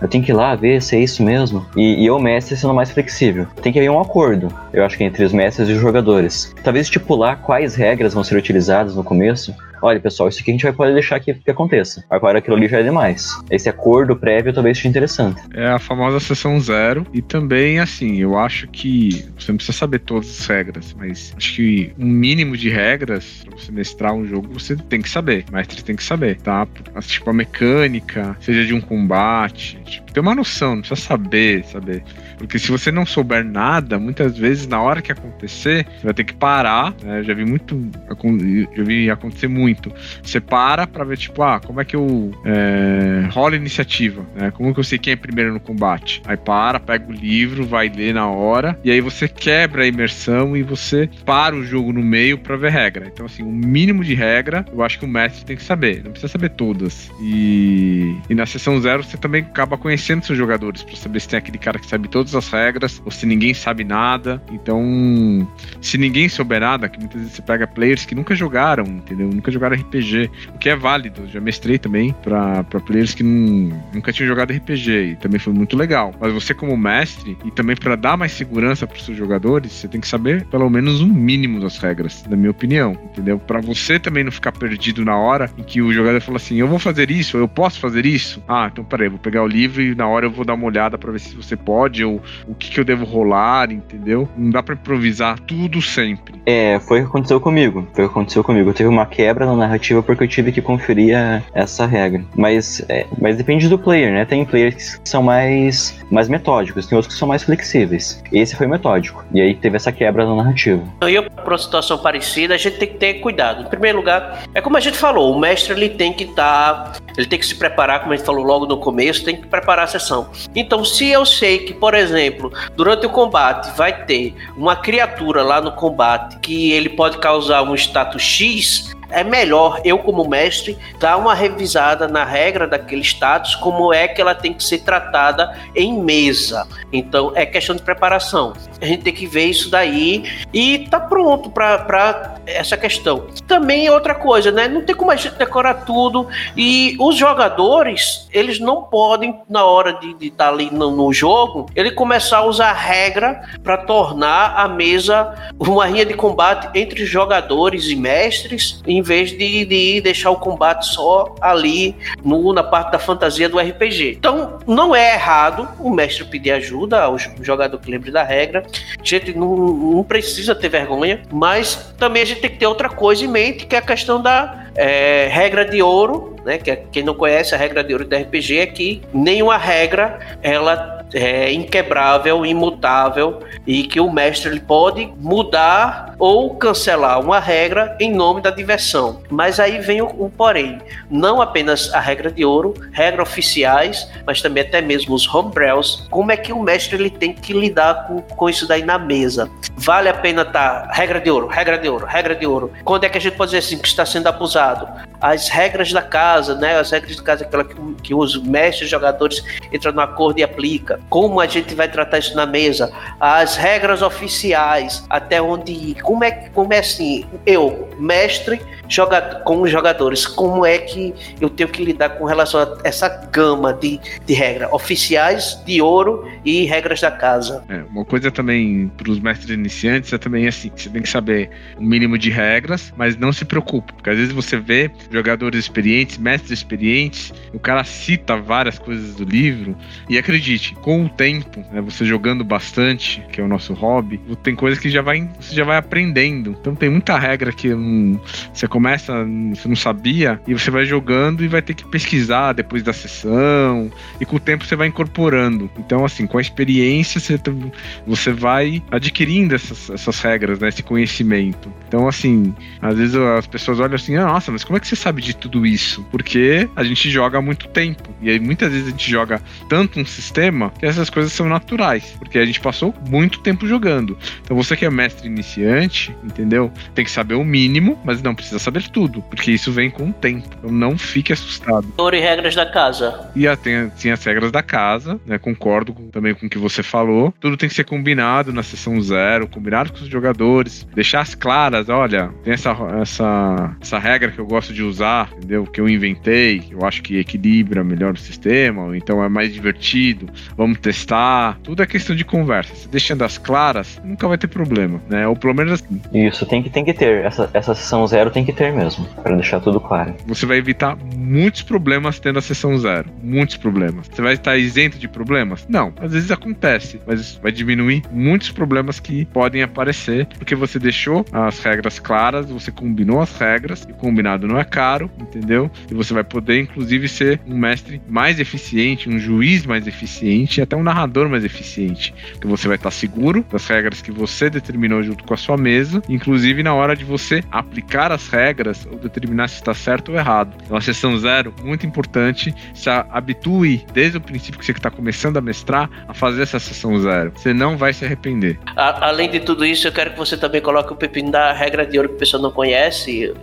Eu tenho que ir lá ver se é isso mesmo. E, e eu, mestre, sendo mais flexível. Tem que haver um acordo, eu acho que entre os mestres e os jogadores. Talvez estipular quais regras vão ser utilizadas no começo, olha, pessoal, isso aqui a gente vai poder deixar que, que aconteça. Agora aquilo ali já é demais. Esse acordo prévio talvez seja interessante. É a famosa sessão zero. E também, assim, eu acho que você não precisa saber todas as regras, mas acho que um mínimo de regras pra você mestrar um jogo você tem que saber. Mestre tem que saber, tá? Tipo, a mecânica, seja de um combate. Tipo, ter uma noção, não precisa saber, saber. Porque se você não souber nada, muitas vezes na hora que acontecer, você vai ter que parar. Né? Eu já vi muito. Já vi acontecer muito muito. Você para pra ver, tipo, ah, como é que eu é, rolo iniciativa, né? Como que eu sei quem é primeiro no combate? Aí para, pega o livro, vai ler na hora, e aí você quebra a imersão e você para o jogo no meio pra ver regra. Então, assim, o mínimo de regra, eu acho que o mestre tem que saber. Não precisa saber todas. E, e na sessão zero, você também acaba conhecendo seus jogadores pra saber se tem aquele cara que sabe todas as regras ou se ninguém sabe nada. Então, se ninguém souber nada, que muitas vezes você pega players que nunca jogaram, entendeu? Nunca jogaram jogar RPG, o que é válido. Já mestrei também para players que nunca tinham jogado RPG e também foi muito legal. Mas você, como mestre, e também para dar mais segurança para os seus jogadores, você tem que saber pelo menos um mínimo das regras, na minha opinião, entendeu? Para você também não ficar perdido na hora em que o jogador fala assim: eu vou fazer isso, eu posso fazer isso. Ah, então peraí, vou pegar o livro e na hora eu vou dar uma olhada para ver se você pode ou o que, que eu devo rolar, entendeu? Não dá para improvisar tudo sempre. É, foi o que aconteceu comigo. Foi o que aconteceu comigo. Teve uma quebra na narrativa porque eu tive que conferir a, essa regra. Mas, é, mas depende do player, né? Tem players que são mais, mais metódicos, tem outros que são mais flexíveis. Esse foi metódico. E aí teve essa quebra na narrativa. E para uma situação parecida, a gente tem que ter cuidado. Em primeiro lugar, é como a gente falou, o mestre ele tem que estar. Tá, ele tem que se preparar, como a gente falou logo no começo, tem que preparar a sessão. Então, se eu sei que, por exemplo, durante o combate vai ter uma criatura lá no combate que ele pode causar um status X, é melhor eu, como mestre, dar uma revisada na regra daquele status, como é que ela tem que ser tratada em mesa. Então, é questão de preparação. A gente tem que ver isso daí e tá pronto para essa questão. Também outra coisa, né? Não tem como a gente decorar tudo e os jogadores, eles não podem, na hora de estar tá ali no, no, jogo, ele começar a usar a regra para tornar a mesa uma rinha de combate entre jogadores e mestres, em vez de, de deixar o combate só ali no, na parte da fantasia do RPG. Então, não é errado o mestre pedir ajuda ao jogador que lembre da regra. A gente não, não precisa ter vergonha, mas também a gente tem que ter outra coisa em mente, que é a questão da é, regra de ouro, né? Que é, quem não conhece a regra de ouro do RPG é que nenhuma regra ela é, inquebrável, imutável e que o mestre ele pode mudar ou cancelar uma regra em nome da diversão. Mas aí vem o, o porém, não apenas a regra de ouro, regras oficiais, mas também até mesmo os homebrews. Como é que o mestre ele tem que lidar com, com isso daí na mesa? Vale a pena tá regra de ouro, regra de ouro, regra de ouro. Quando é que a gente pode dizer assim que está sendo abusado? As regras da casa, né? As regras da casa aquela que, que os mestres jogadores entram no acordo e aplica como a gente vai tratar isso na mesa, as regras oficiais, até onde ir, como é, como é assim, eu, mestre, jogador, com os jogadores, como é que eu tenho que lidar com relação a essa gama de, de regras oficiais, de ouro e regras da casa. É, uma coisa também para os mestres iniciantes é também assim, você tem que saber o mínimo de regras, mas não se preocupe, porque às vezes você vê jogadores experientes, mestres experientes, o cara cita várias coisas do livro e acredite, com o tempo, né, você jogando bastante, que é o nosso hobby, tem coisas que já vai, você já vai aprendendo. Então tem muita regra que você começa começa, você não sabia, e você vai jogando e vai ter que pesquisar depois da sessão, e com o tempo você vai incorporando. Então, assim, com a experiência, você, você vai adquirindo essas, essas regras, né? Esse conhecimento. Então, assim, às vezes as pessoas olham assim, ah, nossa, mas como é que você sabe de tudo isso? Porque a gente joga há muito tempo. E aí muitas vezes a gente joga tanto um sistema que essas coisas são naturais. Porque a gente passou muito tempo jogando. Então você que é mestre iniciante, entendeu? Tem que saber o mínimo, mas não precisa saber tudo. Porque isso vem com o tempo. Então não fique assustado. Ouro e regras da casa. E a, tem, tem as regras da casa, né? Concordo com, também com o que você falou. Tudo tem que ser combinado na sessão zero, combinado com os jogadores. Deixar as claras, olha, tem essa, essa, essa regra que eu gosto de usar, entendeu? Que eu inventei, que eu acho que equilibra melhor o sistema, ou então é mais divertido, vamos testar. Tudo é questão de conversa. Se deixando as claras, nunca vai ter problema, né? Ou pelo menos assim. Isso, tem que, tem que ter. Essa, essa sessão zero tem que ter mesmo, para deixar tudo claro. Você vai evitar muitos problemas tendo a sessão zero. Muitos problemas. Você vai estar isento de problemas? Não. Às vezes acontece, mas vai diminuir muitos problemas que podem aparecer, porque você deixou as regras claras, você combinou as regras, e combinado não é caro, entendeu? E você vai poder, inclusive, ser um mestre mais eficiente, um juiz mais eficiente e até um narrador mais eficiente. Porque você vai estar seguro das regras que você determinou junto com a sua mesa, inclusive na hora de você aplicar as regras ou determinar se está certo ou errado. Então, a sessão zero, muito importante, se habitue desde o princípio que você está começando a mestrar a fazer essa sessão zero. Você não vai se arrepender. A, além de tudo isso, eu quero que você também coloque o pepino da regra de ouro que a pessoa não conhece,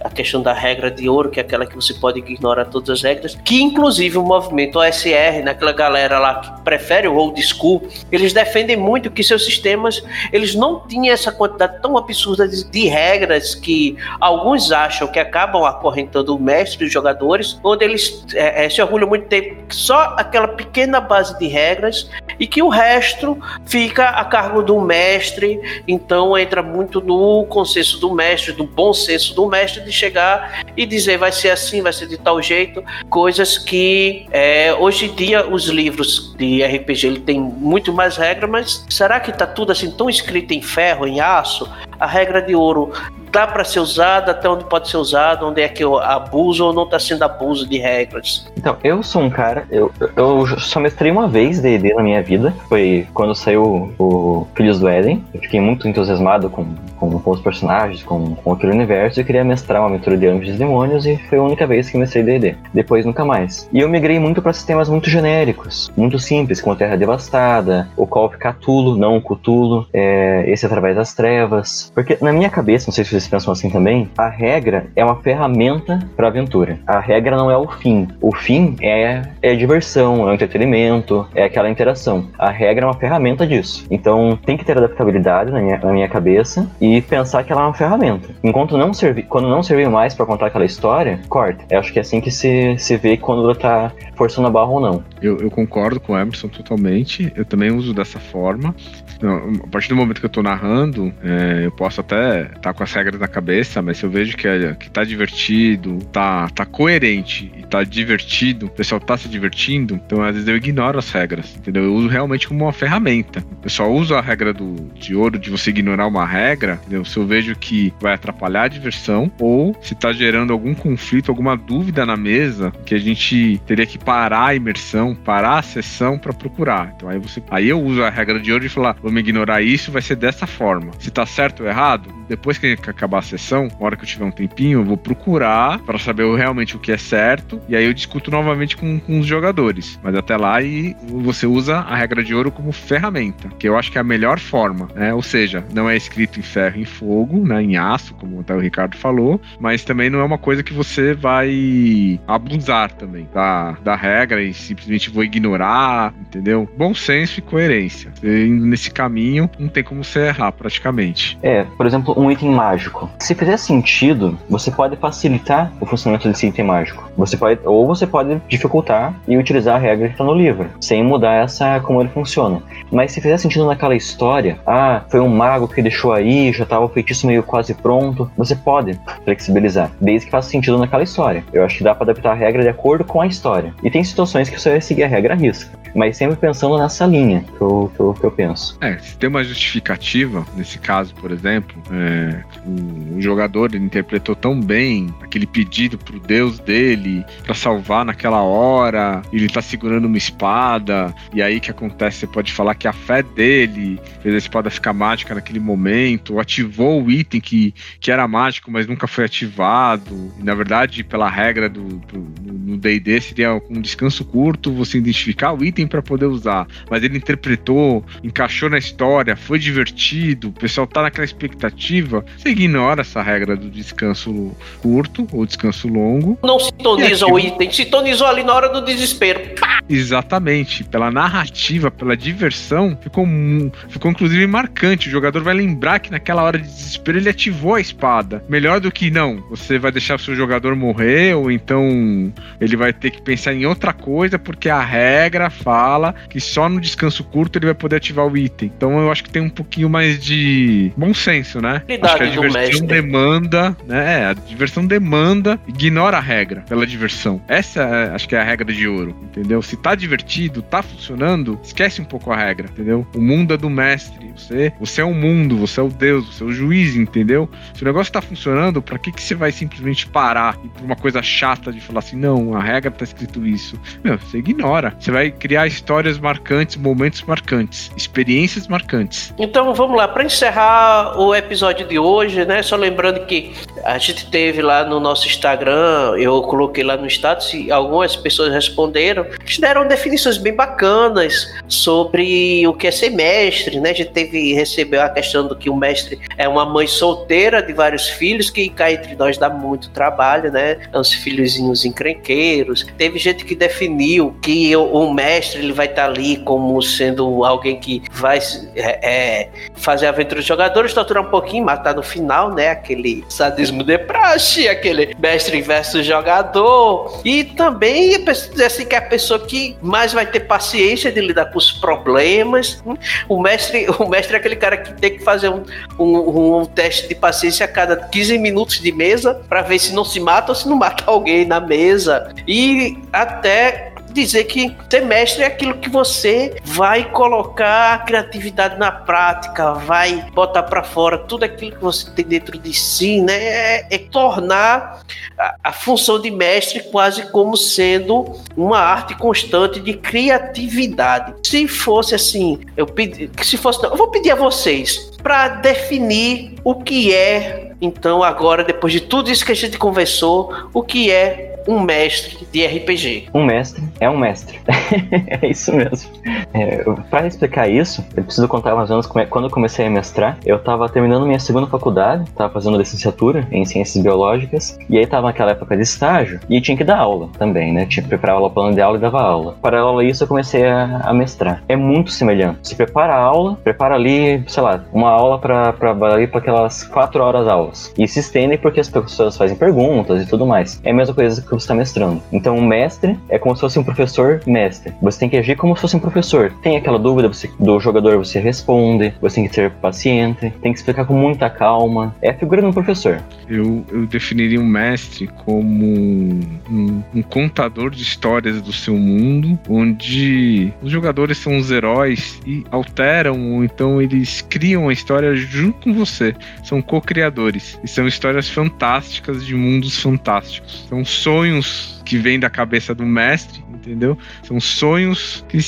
a questão da regra de ouro, que é aquela que você pode ignorar todas as regras, que inclusive o movimento OSR, naquela galera lá que prefere o old school, eles defendem muito que seus sistemas, eles não tinham essa quantidade tão absurda de, de regras que alguns acham que acabam acorrentando o mestre e os jogadores, onde eles é, é, se orgulham muito de ter só aquela pequena base de regras e que o resto fica a cargo do mestre, então entra muito no consenso do mestre, do bom senso do mestre de chegar e dizer vai ser assim, vai ser de tal jeito, coisas que é, hoje em dia os livros de RPG ele tem muito mais regra, mas será que está tudo assim tão escrito em ferro, em aço? A regra de ouro dá para ser usada, até onde pode ser usado, onde é que eu abuso ou não está sendo abuso de regras. Então, eu sou um cara, eu, eu só mestrei uma vez D&D na minha vida, foi quando saiu o Filhos do Éden, eu fiquei muito entusiasmado com, com, com os personagens, com, com aquele universo, eu queria mestrar uma aventura de Anjos e Demônios e foi a única vez que mestrei D&D, depois nunca mais. E eu migrei muito para sistemas muito genéricos, muito simples, como Terra Devastada, o Call of Cthulhu, não o Cthulhu, é, esse Através das Trevas, porque na minha cabeça, não sei se vocês pensam assim também, a regra é uma ferramenta para aventura. A regra não é o fim. O fim é, é diversão, é entretenimento, é aquela interação. A regra é uma ferramenta disso. Então tem que ter adaptabilidade na minha, na minha cabeça e pensar que ela é uma ferramenta. Enquanto não servir, quando não servir mais para contar aquela história, corta. Eu acho que é assim que se, se vê quando ela tá forçando a barra ou não. Eu, eu concordo com o Emerson totalmente. Eu também uso dessa forma. A partir do momento que eu tô narrando, é, eu posso até estar tá com as regras na cabeça, mas se eu vejo que, é, que tá divertido, tá, tá coerente e tá divertido, o pessoal tá se divertindo, então às vezes eu ignoro as regras, entendeu? Eu uso realmente como uma ferramenta. O pessoal usa a regra do, de ouro de você ignorar uma regra, entendeu? Se eu vejo que vai atrapalhar a diversão ou se tá gerando algum conflito, alguma dúvida na mesa, que a gente teria que parar a imersão, parar a sessão para procurar. Então aí você, aí eu uso a regra de ouro e falar, vamos ignorar isso, vai ser dessa forma. Se tá certo ou errado, depois que acabar a sessão, na hora que eu tiver um tempinho, eu vou procurar para saber realmente o que é certo e aí eu discuto novamente com, com os jogadores. Mas até lá e você usa a regra de ouro como ferramenta, que eu acho que é a melhor forma, né? Ou seja, não é escrito em ferro e em fogo, né? Em aço, como até o Ricardo falou, mas também não é uma coisa que você vai abusar também da, da regra e simplesmente vou ignorar, entendeu? Bom senso e coerência. Indo nesse caminho, não tem como você errar praticamente. É, por exemplo, um item mágico. Se fizer sentido, você pode facilitar o funcionamento desse item mágico. Você pode, ou você pode dificultar e utilizar a regra que está no livro, sem mudar essa como ele funciona. Mas se fizer sentido naquela história, ah, foi um mago que deixou aí, já estava o feitiço meio quase pronto, você pode flexibilizar, desde que faça sentido naquela história. Eu acho que dá para adaptar a regra de acordo com a história. E tem situações que você vai seguir a regra à risca, mas sempre pensando nessa linha que eu, que eu, que eu penso. É, se tem uma justificativa, nesse caso, por exemplo, é, É, o, o, jogador interpretou tão bem aquele pedido pro deus dele para salvar naquela hora, ele tá segurando uma espada, e aí que acontece? Você pode falar que a fé dele fez a espada ficar mágica naquele momento, ativou o item que, que era mágico, mas nunca foi ativado. E, na verdade, pela regra do, do no DD seria um descanso curto, você identificar o item para poder usar. Mas ele interpretou, encaixou na história, foi divertido, o pessoal tá naquela expectativa. Você ignora essa regra do descanso curto ou descanso longo. Não sintoniza o item, sintonizou ali na hora do desespero. Pá! Exatamente. Pela narrativa, pela diversão, ficou, ficou inclusive marcante. O jogador vai lembrar que naquela hora de desespero ele ativou a espada. Melhor do que não, você vai deixar o seu jogador morrer, ou então ele vai ter que pensar em outra coisa, porque a regra fala que só no descanso curto ele vai poder ativar o item. Então eu acho que tem um pouquinho mais de bom senso, né? Acho que a diversão demanda, né? A diversão demanda, ignora a regra pela diversão. Essa é, acho que é a regra de ouro, entendeu? Se tá divertido, tá funcionando, esquece um pouco a regra, entendeu? O mundo é do mestre, você, você é o mundo, você é o Deus, você é o juiz, entendeu? Se o negócio tá funcionando, para que que você vai simplesmente parar e por uma coisa chata de falar assim, não, a regra tá escrito isso? Meu, você ignora. Você vai criar histórias marcantes, momentos marcantes, experiências marcantes. Então vamos lá, para encerrar o episódio de hoje, né? Só lembrando que a gente teve lá no nosso Instagram, eu coloquei lá no status e algumas pessoas responderam, deram definições bem bacanas sobre o que é ser mestre, né? A gente teve recebeu a questão do que o mestre é uma mãe solteira de vários filhos que cá entre nós dá muito trabalho, né? É uns filhozinhos encrenqueiros. Teve gente que definiu que o, o mestre ele vai estar tá ali como sendo alguém que vai é, é, fazer aventura de jogadores, torturar um pouquinho, matar no final, né? Aquele sadismo de praxe, aquele mestre versus jogador. E também assim que é a pessoa que mais vai ter paciência de lidar com os problemas. O mestre, o mestre é aquele cara que tem que fazer um, um, um teste de paciência a cada 15 minutos de mesa para ver se não se mata ou se não mata alguém na mesa. E até dizer que ser mestre é aquilo que você vai colocar a criatividade na prática, vai botar para fora tudo aquilo que você tem dentro de si, né? É, é tornar a, a, função de mestre quase como sendo uma arte constante de criatividade. Se fosse assim, eu pedi, se fosse, não, eu vou pedir a vocês para definir o que é então agora depois de tudo isso que a gente conversou, o que é um mestre de RPG. Um mestre é um mestre. <laughs> é isso mesmo. É, para explicar isso, eu preciso contar mais ou menos como é, quando eu comecei a mestrar. Eu estava terminando minha segunda faculdade, estava fazendo licenciatura em ciências biológicas, e aí estava naquela época de estágio e tinha que dar aula também, né? Tinha que preparar aula, plano de aula e dava aula. Paralelo a isso, eu comecei a, a mestrar. É muito semelhante. Você prepara a aula, prepara ali, sei lá, uma aula para para aquelas quatro horas E se estende porque as pessoas fazem perguntas e tudo mais. É a mesma coisa que você está mestrando. Então, o mestre é como se fosse um professor mestre. Você tem que agir como se fosse um professor. Tem aquela dúvida você, do jogador, você responde, você tem que ser paciente, tem que explicar com muita calma. É a figura de um professor. Eu, eu definiria um mestre como um, um contador de histórias do seu mundo, onde os jogadores são os heróis e alteram, ou então eles criam a história junto com você. São co-criadores. E são histórias fantásticas de mundos fantásticos. São sonhos que vêm da cabeça do mestre, entendeu? São sonhos que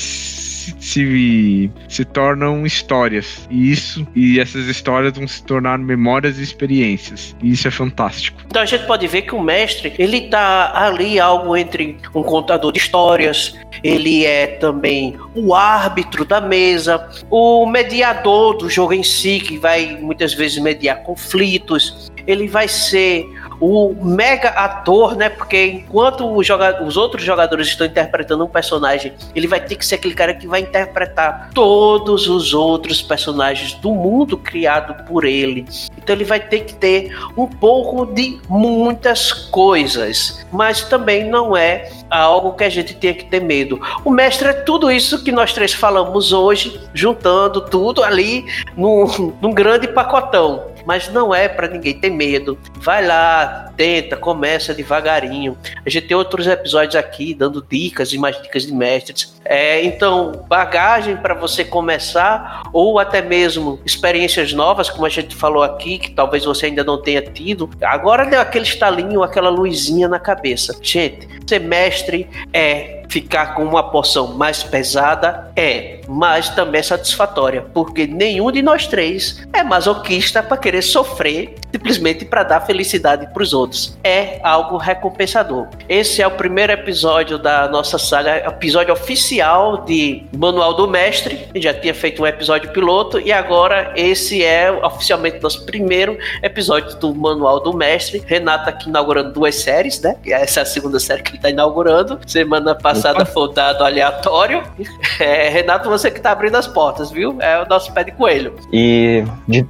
se, se, se, tornam histórias. E isso e essas histórias vão se tornar memórias e experiências. E isso é fantástico. Então a gente pode ver que o mestre, ele tá ali algo entre um contador de histórias, ele é também o árbitro da mesa, o mediador do jogo em si, que vai muitas vezes mediar conflitos, ele vai ser o mega ator, né? Porque enquanto os outros jogadores estão interpretando um personagem, ele vai ter que ser aquele cara que vai interpretar todos os outros personagens do mundo criado por ele. Então ele vai ter que ter um pouco de muitas coisas, mas também não é algo que a gente tenha que ter medo. O mestre é tudo isso que nós três falamos hoje, juntando tudo ali num, num grande pacotão. mas não é para ninguém ter medo. Vai lá, tenta, começa devagarinho. A gente tem outros episódios aqui dando dicas e mais dicas de mestres. É, então, bagagem para você começar, ou até mesmo experiências novas, como a gente falou aqui, que talvez você ainda não tenha tido. Agora deu aquele estalinho, aquela luzinha na cabeça. Gente, ser mestre é ficar com uma porção mais pesada? É, mas também é satisfatória, porque nenhum de nós três é masoquista para querer sofrer simplesmente para dar felicidade para os outros. É algo recompensador. Esse é o primeiro episódio da nossa saga, episódio oficial de Manual do Mestre. já tinha feito um episódio piloto e agora esse é oficialmente nosso primeiro episódio do Manual do Mestre. Renato aqui inaugurando duas séries, né? Essa é a segunda série que ele está inaugurando. Semana passada foi o dado aleatório. <laughs> É, Renato, você que está abrindo as portas, viu? É o nosso pé de coelho. E,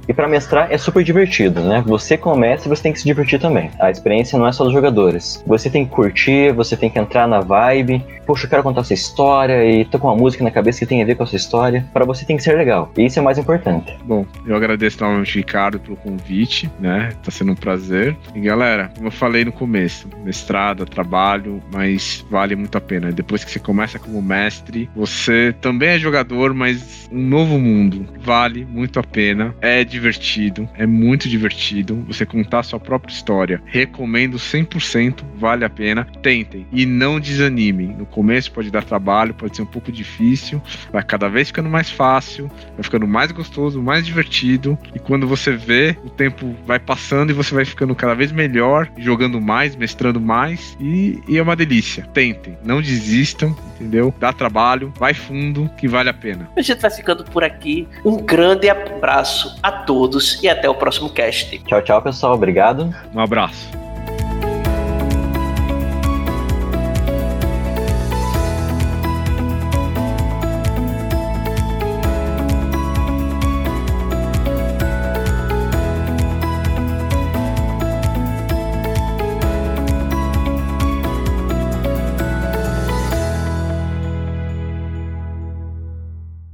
e para mestrar é super divertido, né? Você como mestre, você tem que se divertir também. A experiência não é só dos jogadores. Você tem que curtir, você tem que entrar na vibe. Poxa, eu quero contar essa história e tô com uma música na cabeça que tem a ver com essa história. Para você tem que ser legal. E isso é mais importante. Bom, eu agradeço novamente, Ricardo, pelo convite, né? Tá sendo um prazer. E galera, como eu falei no começo, mestrado, trabalho, mas vale muito a pena. Depois que você começa como mestre, você também é jogador, mas um novo mundo. Vale muito a pena. É divertido, é muito divertido. Você contar a sua própria história. Recomendo 100%, vale a pena. Tentem e não desanimem. No começo pode dar trabalho, pode ser um pouco difícil, vai cada vez ficando mais fácil, vai ficando mais gostoso, mais divertido. E quando você vê, o tempo vai passando e você vai ficando cada vez melhor, jogando mais, mestrando mais. E, e é uma delícia. Tentem, não desistam, entendeu? Dá trabalho, vai fundo, que vale a pena. A gente vai ficando por aqui. Um grande abraço a todos e até o próximo cast. Tchau, tchau, pessoal. Obrigado. Um abraço.